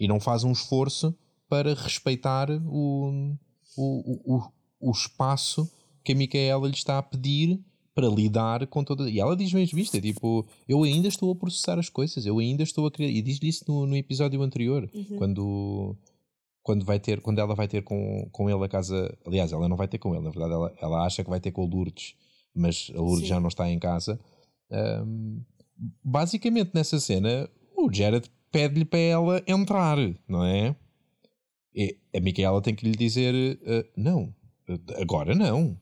E não faz um esforço para respeitar o, o, o, o espaço que a Micaela lhe está a pedir para lidar com toda. E ela diz mesmo isto: é tipo, eu ainda estou a processar as coisas, eu ainda estou a querer. E diz-lhe isso no, no episódio anterior, Uhum. quando, quando, vai ter, quando ela vai ter com, com ele a casa. Aliás, ela não vai ter com ele, na verdade, ela, ela acha que vai ter com o Lourdes, mas a Lourdes Sim. já não está em casa. Ahm, basicamente, nessa cena, o Jared pede-lhe para ela entrar, não é? E a Micaela tem que lhe dizer: "Ah, não, agora não.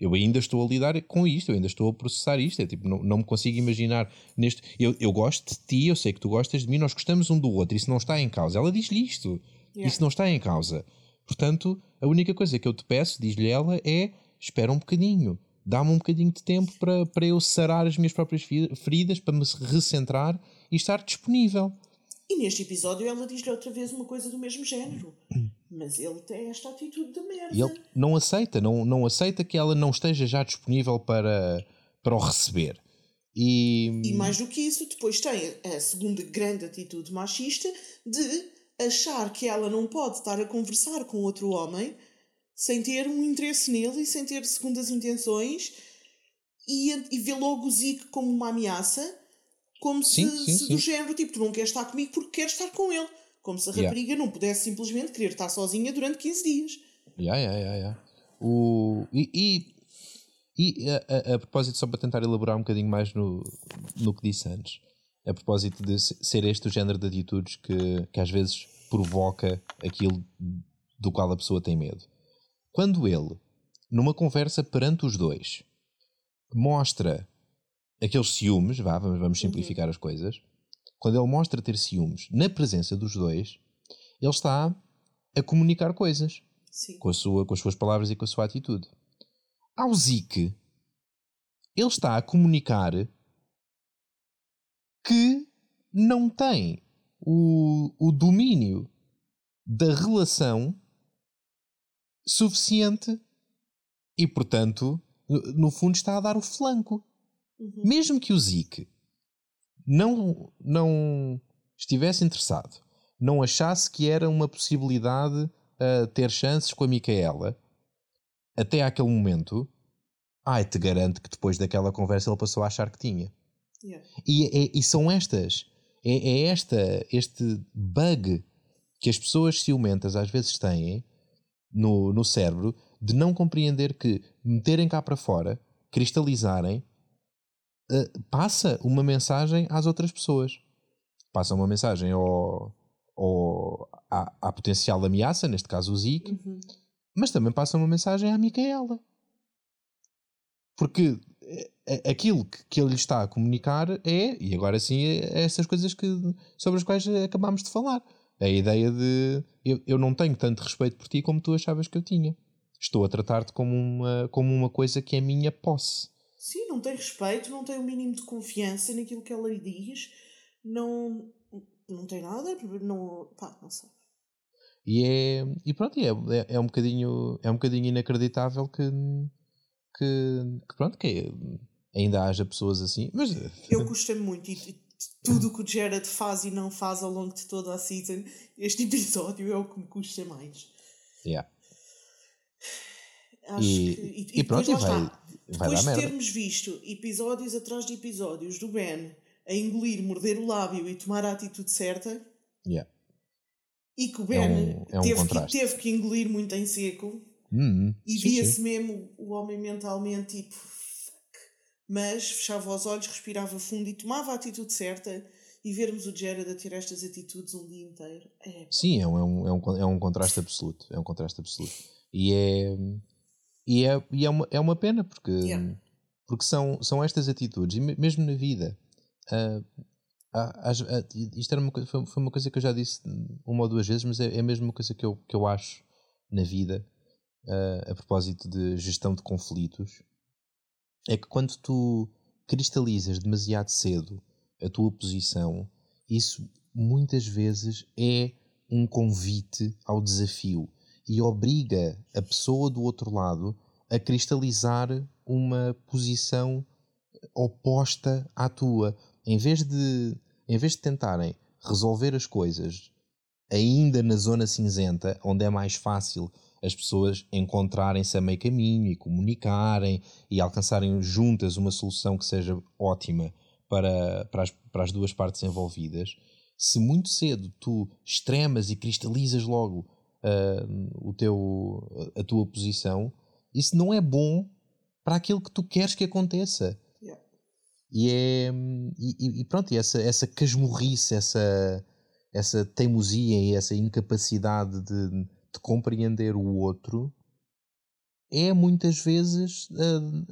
Eu ainda estou a lidar com isto, eu ainda estou a processar isto. É tipo, não, não me consigo imaginar neste. Eu, eu gosto de ti, eu sei que tu gostas de mim, nós gostamos um do outro, isso não está em causa. Ela diz-lhe isto, Yeah. isso não está em causa. Portanto, a única coisa que eu te peço, diz-lhe ela, é espera um bocadinho, dá-me um bocadinho de tempo para, para eu sarar as minhas próprias feridas, para me recentrar e estar disponível. E neste episódio ela diz-lhe outra vez uma coisa do mesmo género. Mas ele tem esta atitude de merda. E ele não aceita, não, não aceita que ela não esteja já disponível para, para o receber. E, E mais do que isso, depois tem a segunda grande atitude machista de achar que ela não pode estar a conversar com outro homem sem ter um interesse nele e sem ter segundas intenções e, e vê logo o Zeke como uma ameaça, como Sim, se, sim, se do género, tipo, tu não queres estar comigo porque queres estar com ele. Como se a Yeah. rapariga não pudesse simplesmente querer estar sozinha durante 15 dias. Ya, ya, ya, ya. O, e e, e a, a- a propósito, só para tentar elaborar um bocadinho mais no, no que disse antes, a propósito de se- ser este o género de atitudes que, que às vezes provoca aquilo do qual a pessoa tem medo. Quando ele, numa conversa perante os dois, mostra aqueles ciúmes, vá, vamos, vamos simplificar as coisas, quando ele mostra ter ciúmes na presença dos dois, ele está a comunicar coisas Sim. com, a sua, com as suas palavras e com a sua atitude. Ao Zeke, ele está a comunicar que não tem o, o domínio da relação suficiente e, portanto, no, no fundo está a dar o flanco. Uhum. Mesmo que o Zeke não, não estivesse interessado, não achasse que era uma possibilidade uh, ter chances com a Micaela, até àquele momento, ai, te garanto que depois daquela conversa ele passou a achar que tinha. Yeah. E, é- e são estas, é, é esta, este bug que as pessoas ciumentas às vezes têm no, no cérebro de não compreender que meterem cá para fora, cristalizarem, eh, passa uma mensagem às outras pessoas. Passa uma mensagem ao, ao, à, à potencial ameaça, neste caso o Zeke, Uhum. mas também passa uma mensagem à Micaela. Porque eh, aquilo que, que ele está a comunicar é, e agora sim, é essas coisas que, sobre as quais acabámos de falar. A ideia de eu, eu não tenho tanto respeito por ti como tu achavas que eu tinha. Estou a tratar-te como uma, como uma coisa que é minha posse. Sim, não tem respeito, não tem o um mínimo de confiança naquilo que ela lhe diz, não, não tem nada, não, pá, não sei. E, é, e pronto, é, é, é, um bocadinho, é um bocadinho inacreditável que, que, que pronto, que ainda haja pessoas assim. Mas... Eu custa-me muito e tudo o que o Jared faz e não faz ao longo de toda a season, este episódio é o que me custa mais. Yeah. Acho e, que, e, e, e pronto, depois, vai, vai depois de termos visto episódios atrás de episódios do Ben a engolir, morder o lábio e tomar a atitude certa, yeah. e que o Ben é um, é um teve, que, teve que engolir muito em seco, mm, e via-se mesmo o homem mentalmente tipo mas fechava os olhos, respirava fundo e tomava a atitude certa e vermos o Jared a ter estas atitudes um dia inteiro. É... Sim, é é, um, é, um, é um contraste absoluto. É um contraste absoluto. E é, e é, e é, uma, é uma pena porque, yeah. porque são, são estas atitudes, e mesmo na vida. Uh, uh, isto era uma, foi, foi uma coisa que eu já disse uma ou duas vezes, mas é, é a mesma coisa que eu, que eu acho na vida uh, a propósito de gestão de conflitos é que quando tu cristalizas demasiado cedo a tua posição, isso muitas vezes é um convite ao desafio e obriga a pessoa do outro lado a cristalizar uma posição oposta à tua. Em vez de, em vez de tentarem resolver as coisas ainda na zona cinzenta, onde é mais fácil as pessoas encontrarem-se a meio caminho e comunicarem e alcançarem juntas uma solução que seja ótima para, para, as, para as duas partes envolvidas, se muito cedo tu extremas e cristalizas logo uh, o teu, a tua posição, isso não é bom para aquilo que tu queres que aconteça. Yeah. E, é, e, e pronto, e essa, essa casmurrice, essa, essa teimosia e essa incapacidade de de compreender o outro é muitas vezes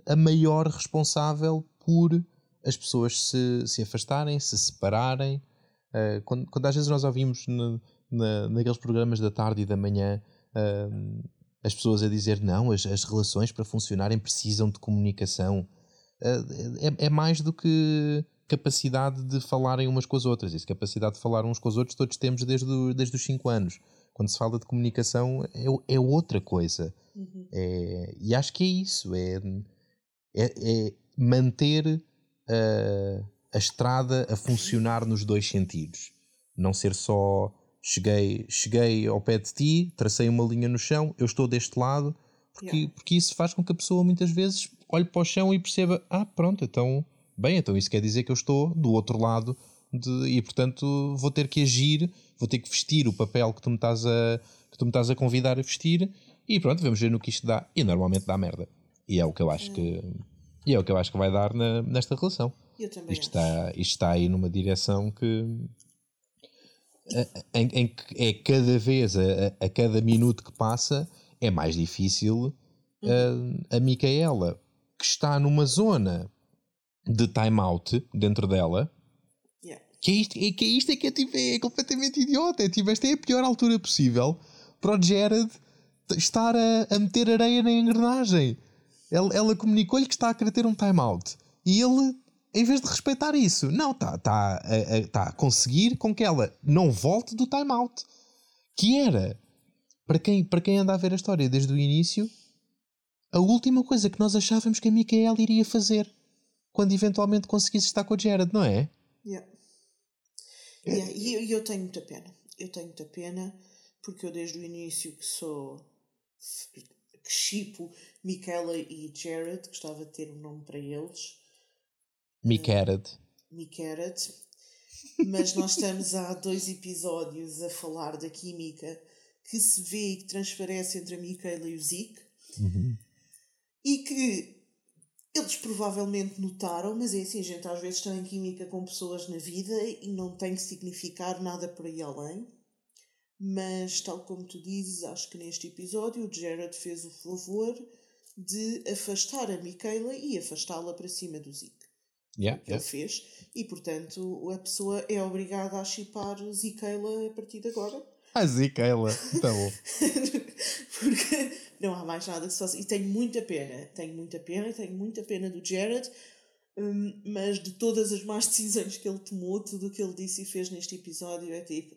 a, a maior responsável por as pessoas se, se afastarem, se separarem. Uh, quando, quando às vezes nós ouvimos no, na, naqueles programas da tarde e da manhã uh, as pessoas a dizer não, as, as relações para funcionarem precisam de comunicação. Uh, é, é, mais do que capacidade de falarem umas com as outras. Isso, capacidade de falar uns com os outros, todos temos desde, o, desde os 5 anos quando se fala de comunicação é, é outra coisa. Uhum. É, e acho que é isso: é, é, é manter a, a estrada a funcionar nos dois sentidos. Não ser só cheguei, cheguei ao pé de ti, tracei uma linha no chão, eu estou deste lado, porque, yeah. porque isso faz com que a pessoa muitas vezes olhe para o chão e perceba: ah, pronto, então, bem, então isso quer dizer que eu estou do outro lado de, e portanto vou ter que agir vou ter que vestir o papel que tu me estás a, que tu me estás a convidar a vestir e pronto, vamos ver no que isto dá. E normalmente dá merda. E é o que eu acho que. E é o que eu acho que vai dar na, nesta relação. Eu também isto, está, isto está aí numa direção que. Em, em que é cada vez, a, a, cada minuto que passa, é mais difícil uhum. a, a Micaela, que está numa zona de time-out dentro dela, que é isto, é, que é, isto é que é, tipo, é completamente idiota. É, tipo, esta é a pior altura possível para o Jared estar a, a meter areia na engrenagem. Ela, ela comunicou-lhe que está a querer ter um time-out. E ele, em vez de respeitar isso, não, está tá a, tá a conseguir com que ela não volte do time-out. Que era, para quem, para quem anda a ver a história desde o início, a última coisa que nós achávamos que a Micaela iria fazer quando eventualmente conseguisse estar com o Jared, não é? Yeah. Yeah, e eu, eu tenho muita pena. Eu tenho muita pena porque eu desde o início que sou que chipo Michaela e Jared, gostava de ter um nome para eles. Micared. Uh, Micared. Mas nós estamos há dois episódios a falar da química que se vê e que transparece entre a Michaela e o Zeke. Uhum. E que eles provavelmente notaram, mas é assim, gente às vezes está em química com pessoas na vida e não tem que significar nada por aí além. Mas, tal como tu dizes, acho que neste episódio o Jared fez o favor de afastar a Michaela e afastá-la para cima do Zeke. Yeah, que yeah. ele fez. E, portanto, a pessoa é obrigada a chipar Zikeila a partir de agora. A Zikeila, tá bom. porque, Não há mais nada que se faça. E tenho muita pena, tenho muita pena, tenho muita pena do Jared, hum, mas de todas as más decisões que ele tomou, tudo o que ele disse e fez neste episódio é tipo.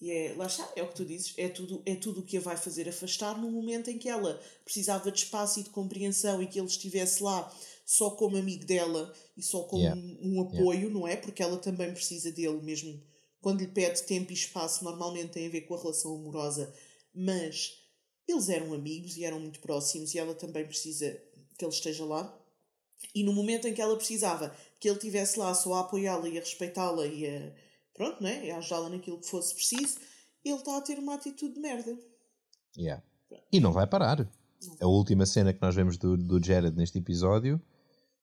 E é, lá está, é o que tu dizes, é tudo é tudo o que a vai fazer afastar no momento em que ela precisava de espaço e de compreensão e que ele estivesse lá só como amigo dela e só como yeah. um, um, apoio, yeah. não é? Porque ela também precisa dele, mesmo quando lhe pede tempo e espaço, normalmente tem a ver com a relação amorosa, mas eles eram amigos e eram muito próximos e ela também precisa que ele esteja lá. E no momento em que ela precisava que ele estivesse lá só a apoiá-la e a respeitá-la e a, pronto, né? e ajudá-la naquilo que fosse preciso, ele está a ter uma atitude de merda. Yeah. E não vai parar. Não. A última cena que nós vemos do, do Jared neste episódio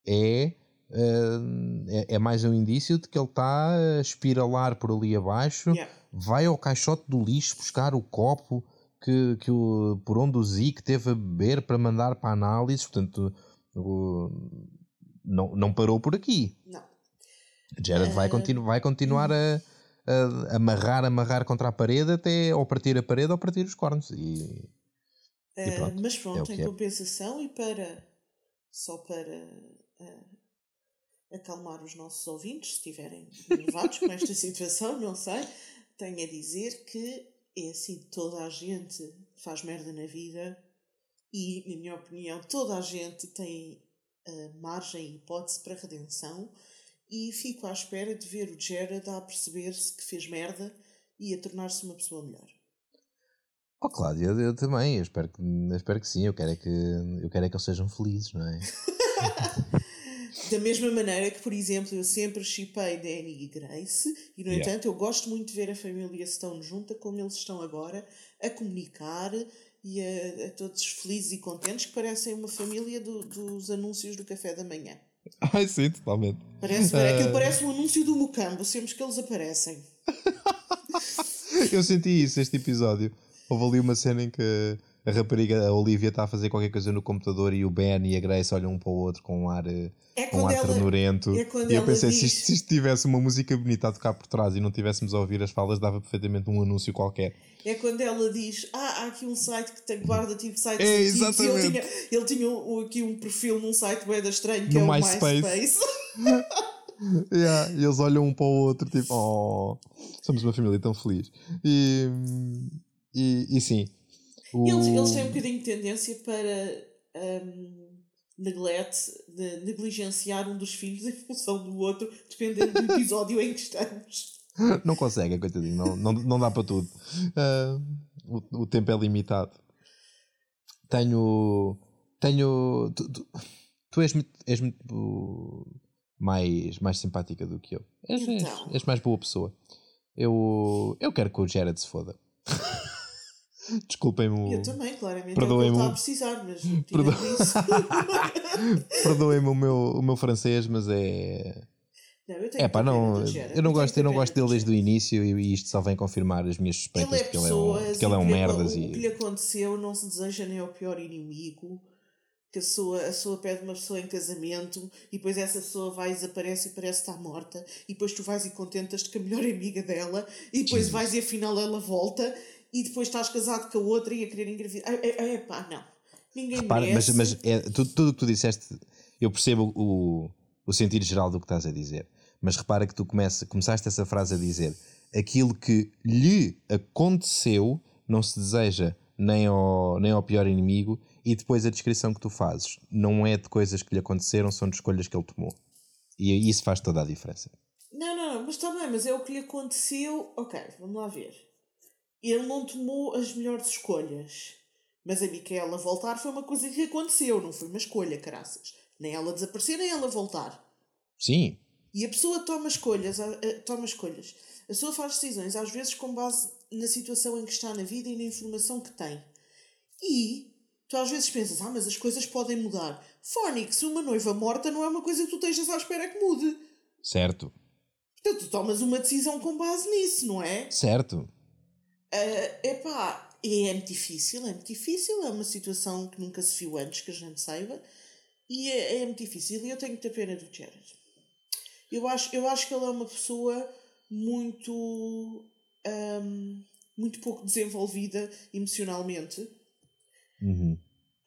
é, uh, é, é, mais um indício de que ele está a espiralar por ali abaixo, yeah. vai ao caixote do lixo buscar o copo que, que o, por onde o Zeke teve a beber para mandar para a análise, portanto o, não, não parou por aqui. Não. Jared uh... vai, continu, vai continuar a, a, amarrar, amarrar contra a parede até ou partir a parede ou partir os cornos. E, e pronto, uh, mas pronto, é em é. compensação e para só para acalmar os nossos ouvintes, se estiverem nervados com esta situação, não sei, tenho a dizer que é assim, toda a gente faz merda na vida e, na minha opinião, toda a gente tem uh, margem e hipótese para redenção e fico à espera de ver o Jared a perceber-se que fez merda e a tornar-se uma pessoa melhor. Oh, Cláudia, eu, eu, também, eu espero que, eu espero que sim, eu quero é que, eu quero é que eles sejam felizes, não é? Da mesma maneira que, por exemplo, eu sempre chipei Danny e Grace, e no yeah. entanto eu gosto muito de ver a família Stone junta, como eles estão agora, a comunicar e a, a todos felizes e contentes, que parecem uma família do, dos anúncios do café da manhã. Ai, sim, totalmente. Parece, uh... Aquilo parece um anúncio do Mucambo, sempre que eles aparecem. eu senti isso este episódio. Houve ali uma cena em que a rapariga, a Olivia, está a fazer qualquer coisa no computador e o Ben e a Grace olham um para o outro com um ar, eh, é com um ar ela, ternurento. É e eu pensei, diz... se, isto, se isto tivesse uma música bonita a tocar por trás e não tivéssemos a ouvir as falas, dava perfeitamente um anúncio qualquer. É quando ela diz: Ah, há aqui um site que tem guarda tipo sites é, exatamente. Ele tinha, ele tinha aqui um perfil num site bem estranho que no é o MySpace. MySpace. yeah, e eles olham um para o outro, tipo, oh, somos uma família tão feliz. E, e, e sim, o... Eles, eles têm um bocadinho de tendência para um, neglect, de negligenciar um dos filhos em função do outro, dependendo do episódio em que estamos. Não conseguem, coitadinho, não, não, não dá para tudo. Uh, o, o tempo é limitado. Tenho. Tenho. Tu, tu, tu és muito, és muito mais, mais simpática do que eu. És, então. és, és mais boa pessoa. Eu, eu quero que o Jared se foda. Desculpem-me. Eu também, claramente. Perdoem-me. É está a precisar, mas. Perdo... Perdoem-me o meu, o meu francês, mas é. Não, eu é pá, não, eu não gosto, eu não gosto dele desde o início e isto só vem confirmar as minhas suspeitas ele é que, ele é um, que ele é um merdas. O, e... o que lhe aconteceu não se deseja nem ao pior inimigo. Que a pessoa, a pessoa pede uma pessoa em casamento e depois essa pessoa vai e desaparece e parece estar morta. E depois tu vais e contentas-te com a melhor amiga dela e depois Jesus. vais e afinal ela volta e depois estás casado com a outra e a querer engravidar. É, pá, não. Ninguém Repara, merece. Mas, mas é, tudo, o que tu disseste, eu percebo o, o sentido geral do que estás a dizer. Mas repara que tu começa, começaste essa frase a dizer aquilo que lhe aconteceu não se deseja nem ao, nem ao pior inimigo e depois a descrição que tu fazes não é de coisas que lhe aconteceram, são de escolhas que ele tomou. E isso faz toda a diferença. Não, não, mas está bem, mas é o que lhe aconteceu. Ok, vamos lá ver ele não tomou as melhores escolhas. Mas a Micaela voltar foi uma coisa que aconteceu, não foi uma escolha, caraças. Nem ela desaparecer, nem ela voltar. Sim. E a pessoa toma escolhas, toma escolhas. A pessoa faz decisões, às vezes com base na situação em que está na vida e na informação que tem. E tu às vezes pensas, ah, mas as coisas podem mudar. Fónix, uma noiva morta não é uma coisa que tu estejas à espera que mude. Certo. Portanto, tu tomas uma decisão com base nisso, não é? Certo. Uh, epá, e é muito difícil, é muito difícil, é uma situação que nunca se viu antes que a gente saiba e é, é muito difícil e eu tenho muita pena do Jared. Eu acho, eu acho que ele é uma pessoa muito um, muito pouco desenvolvida emocionalmente Uhum.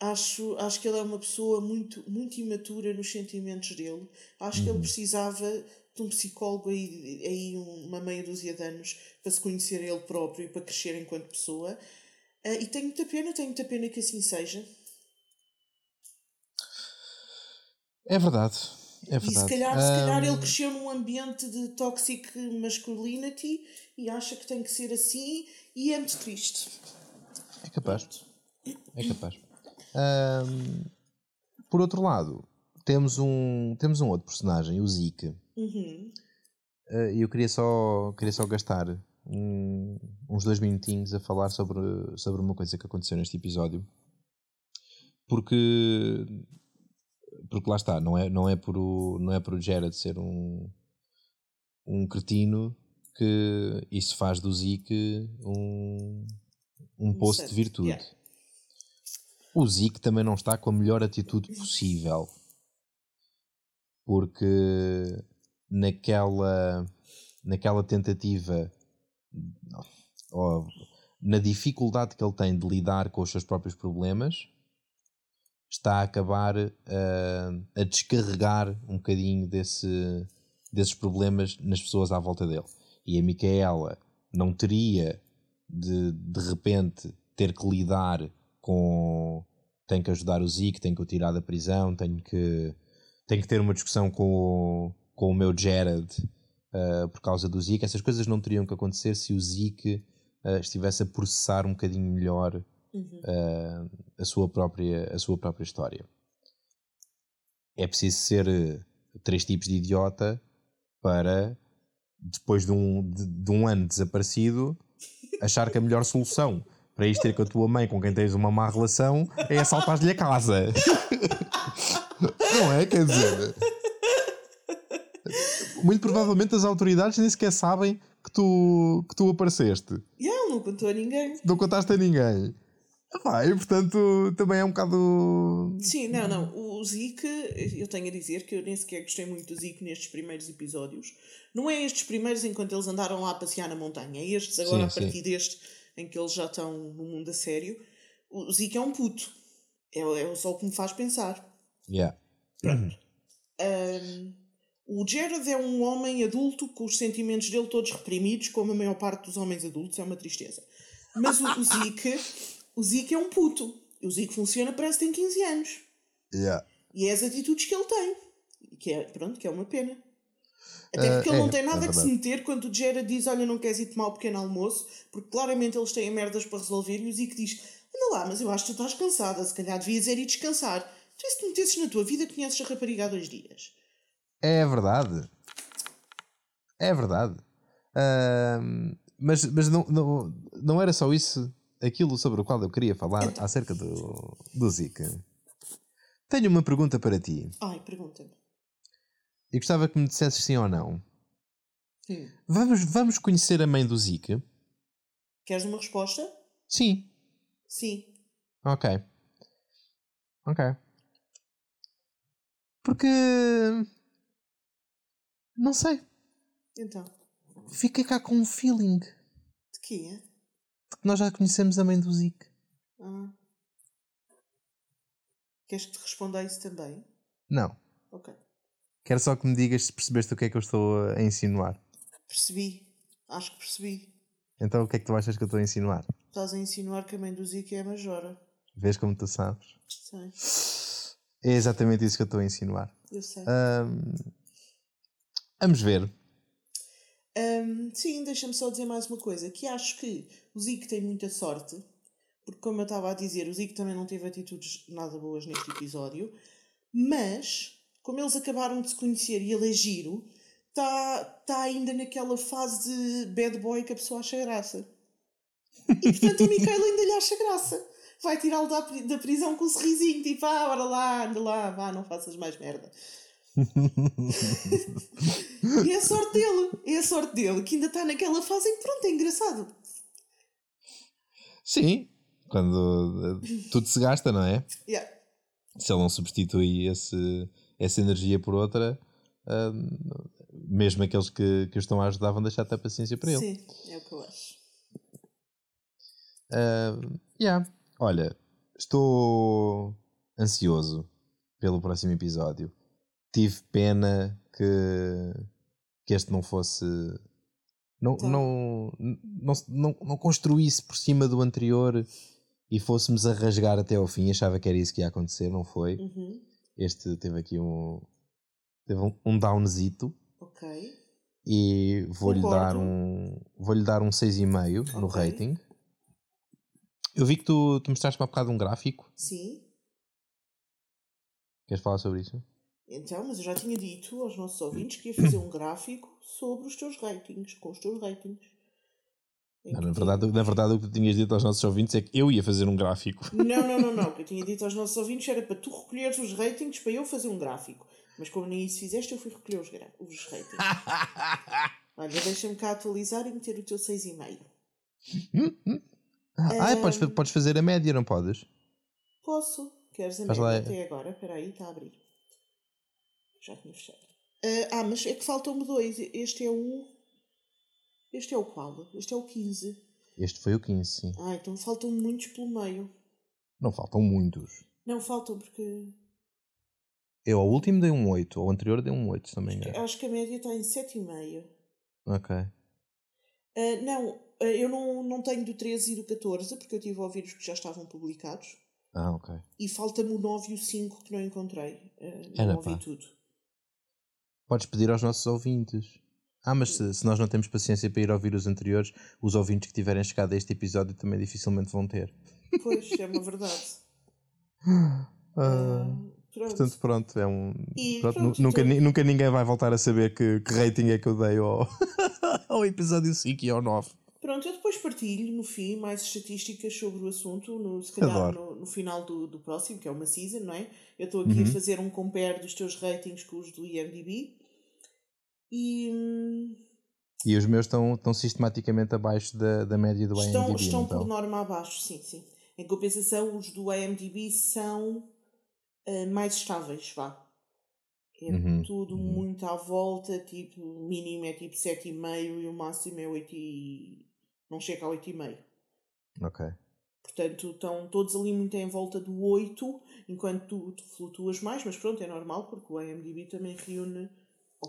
Acho, acho que ele é uma pessoa muito, muito imatura nos sentimentos dele. Acho que ele precisava de um psicólogo aí, aí uma meia dúzia de anos para se conhecer ele próprio e para crescer enquanto pessoa. Ah, e tenho muita pena, tenho muita pena que assim seja. É verdade. É E se verdade. calhar, se calhar ele Ahm, cresceu num ambiente de toxic masculinity e acha que tem que ser assim e é muito triste. É capaz. É capaz. Ahm, por outro lado, temos um, temos um outro personagem, o Zeke. Uhum. E eu queria só, queria só gastar um- uns dois minutinhos a falar sobre, sobre uma coisa que aconteceu neste episódio. Porque, porque lá está, não é, não é, por, o, não é por o Jared ser um, um cretino que isso faz do Zeke um, um poço de virtude. yeah. O Zeke também não está com a melhor atitude possível. Porque naquela, naquela tentativa ou na dificuldade que ele tem de lidar com os seus próprios problemas, está a acabar ah, a descarregar um bocadinho desse, desses problemas nas pessoas à volta dele. E a Micaela não teria de, de repente ter que lidar com tenho que ajudar o Zeke, tenho que o tirar da prisão, tenho que, que ter uma discussão com, o- com o meu Jared uh, por causa do Zeke. Essas coisas não teriam que acontecer se o Zeke uh, estivesse a processar um bocadinho melhor Uhum. uh, a, sua própria, a sua própria história. É preciso ser três tipos de idiota para, depois de um, de, de um ano desaparecido, achar que a melhor solução para isto ter com a tua mãe, com quem tens uma má relação, é assaltar-lhe a casa. Não é? Quer dizer. Muito provavelmente as autoridades nem sequer sabem que tu, que tu apareceste. E ele não contou a ninguém. Não contaste a ninguém. Epá, e portanto também é um bocado. Sim, não, não. O Zeke, eu tenho a dizer que eu nem sequer gostei muito do Zeke nestes primeiros episódios. Não é estes primeiros enquanto eles andaram lá a passear na montanha, é estes agora Sim, a sim. partir deste em que eles já estão no mundo a sério. O Zeke é um puto. É, é só o que me faz pensar. Yeah. Um, o Jared é um homem adulto com os sentimentos dele todos reprimidos, como a maior parte dos homens adultos, é uma tristeza. Mas o, o Zeke, o Zeke é um puto. O Zeke funciona, parece que tem 15 anos. Yeah. E é as atitudes que ele tem. Que é, pronto, que é uma pena. Até Ah, porque ele é, não tem é nada que se meter quando o Jared diz: Olha, não queres ir tomar o pequeno almoço, porque claramente eles têm merdas para resolver. E o Zico diz: Anda lá, mas eu acho que tu estás cansada, se calhar devias ir descansar. Tu, se te metesses na tua vida, conheces a rapariga há dois dias. É verdade. É verdade. Ahm, mas mas não, não, não era só isso, aquilo sobre o qual eu queria falar Então. acerca do, do Zika. Tenho uma pergunta para ti. Ai, pergunta-me. E gostava que me dissesses sim ou não. Hum. Vamos, vamos conhecer a mãe do Zika? Queres uma resposta? Sim. Sim. Ok. Ok. Porque. Não sei. Então, Fica cá com um feeling de de quê? que nós já conhecemos a mãe do Zika. Ah. Queres que te responda a isso também? Não. Ok. Quero só que me digas se percebeste o que é que eu estou a insinuar. Percebi. Acho que percebi. Então o que é que tu achas que eu estou a insinuar? Estás a insinuar que a mãe do Zico é a Majora. Vês como tu sabes? Sei. É exatamente isso que eu estou a insinuar. Eu sei. Ahm, vamos ver. Hum, sim, deixa-me só dizer mais uma coisa. Que acho que o Zico tem muita sorte. Porque, como eu estava a dizer, o Zico também não teve atitudes nada boas neste episódio. Mas, como eles acabaram de se conhecer e ele é giro, está tá ainda naquela fase de bad boy que a pessoa acha graça. E, portanto, o Micaela ainda lhe acha graça. Vai tirá-lo da, da prisão com um sorrisinho, tipo, ah, bora lá, anda lá, vá, não faças mais merda. É a sorte dele, é a sorte dele, que ainda está naquela fase em que pronto, é engraçado. Sim, quando eh, tudo se gasta, não é? Yeah. Se ele não substitui esse, essa energia por outra, ahm, mesmo aqueles que, que o estão a ajudar vão deixar até paciência para ele. Sim, é o que eu acho. Ah, yeah. Olha, estou ansioso pelo próximo episódio. Tive pena que, que este não fosse. Não, Então. não, não, não, não construísse por cima do anterior e fôssemos a rasgar até ao fim. Achava que era isso que ia acontecer, não foi? Uhum. Este teve aqui um. Teve um, um downzito Ok. e vou-lhe dar um. Vou-lhe dar um 6,5 no Ok. rating. Eu vi que tu, tu mostraste-me há bocado um gráfico. Sim. Queres falar sobre isso? Então, mas eu já tinha dito aos nossos ouvintes que ia fazer um gráfico sobre os teus ratings, com os teus ratings. Não, na, verdade, na verdade, o que tu tinhas dito aos nossos ouvintes é que eu ia fazer um gráfico. Não, não, não, não. O que eu tinha dito aos nossos ouvintes era para tu recolheres os ratings para eu fazer um gráfico. Mas como nem isso fizeste, eu fui recolher os, gra- os ratings. Olha, deixa-me cá atualizar e meter o teu 6,5. Ah, podes, podes fazer a média, não podes? Posso? Queres a Faz média lá. até agora? Espera aí, está a abrir. Já tinha fechado. Ah, ah, mas é que faltam-me dois. Este é o... Este é o qual? Este é o 15. Este foi o 15, sim. Ah, então faltam muitos pelo meio. Não faltam muitos. Não, faltam porque... Eu ao último dei um 8, ao anterior dei um 8, se não me engano. Acho que a média está em 7,5. Ok. Ah, não, ah, eu não, não tenho do 13 e do 14, porque eu tive a ouvir os que já estavam publicados. Ah, ok. E falta-me o 9 e o 5 que não encontrei. Ana, não ouvi pá. tudo. Podes pedir aos nossos ouvintes. Ah, mas se, se nós não temos paciência para ir ouvir os anteriores, os ouvintes que tiverem chegado a este episódio também dificilmente vão ter. Pois, é uma verdade. Ah, Ah, pronto. portanto, pronto, é um. E pronto, pronto, nu- nunca, então- nunca ninguém vai voltar a saber que, que rating é que eu dei ao, ao episódio 5 e ao 9. Pronto, eu depois partilho no fim mais estatísticas sobre o assunto, no, se calhar no, no final do, do próximo, que é uma season, não é? Eu estou aqui Uhum. a fazer um compare dos teus ratings com os do IMDb. E E os meus estão, estão sistematicamente abaixo da, da média do estão, IMDb. estão então. por norma abaixo, sim, sim. Em compensação, os do IMDb são ah, mais estáveis, vá. É Uhum, tudo uhum. muito à volta, tipo, o mínimo é tipo 7,5 e o máximo é 8 e... não chega a 8,5. Ok. Portanto, estão todos ali muito em volta do 8, enquanto tu, tu flutuas mais, mas pronto, é normal, porque o IMDb também reúne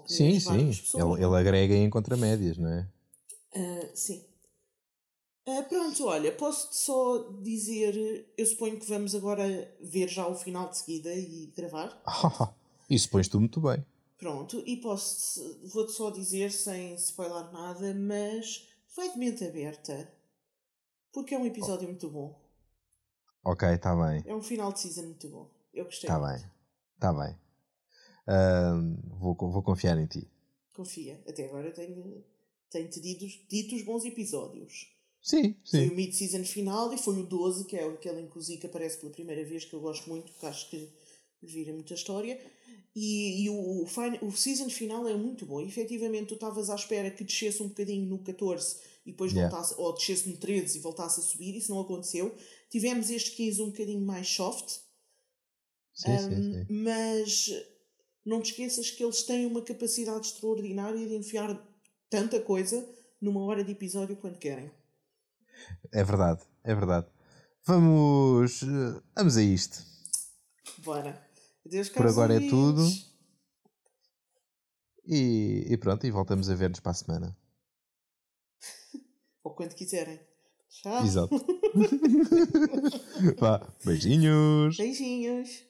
Sim, sim. Ele, ele agrega e encontra médias, não é? Ah, sim. Ah, pronto, olha, posso-te só dizer, eu suponho que vamos agora ver já o final de seguida e gravar. Isso pões tu muito bem. Pronto, e posso vou-te só dizer, sem spoiler nada, mas vai de mente aberta, porque é um episódio muito bom. Ok, está bem. É um final de season muito bom. Eu gostei. Está bem. Está bem. Ahm, vou, vou confiar em ti. Confia, até agora tenho, tenho-te dito, dito os bons episódios. Sim, Foi sim. o mid-season final e foi o 12, que é aquele em que aparece pela primeira vez, que eu gosto muito, porque acho que vira muita história. E, e o, o, fin- o season final é muito bom. E, efetivamente, tu estavas à espera que descesse um bocadinho no 14 e depois Yeah. voltasse, ou descesse no 13 e voltasse a subir. Isso não aconteceu. Tivemos este 15 um bocadinho mais soft, Sim, sim, um, sim. mas não te esqueças que eles têm uma capacidade extraordinária de enfiar tanta coisa numa hora de episódio quando querem. É verdade, é verdade. Vamos. eh, Vamos a isto. Bora. Adeus, Por agora é tudo. E, e pronto, e voltamos a ver-nos para a semana. Ou quando quiserem. Tchau. Exato. Vá, beijinhos. Beijinhos.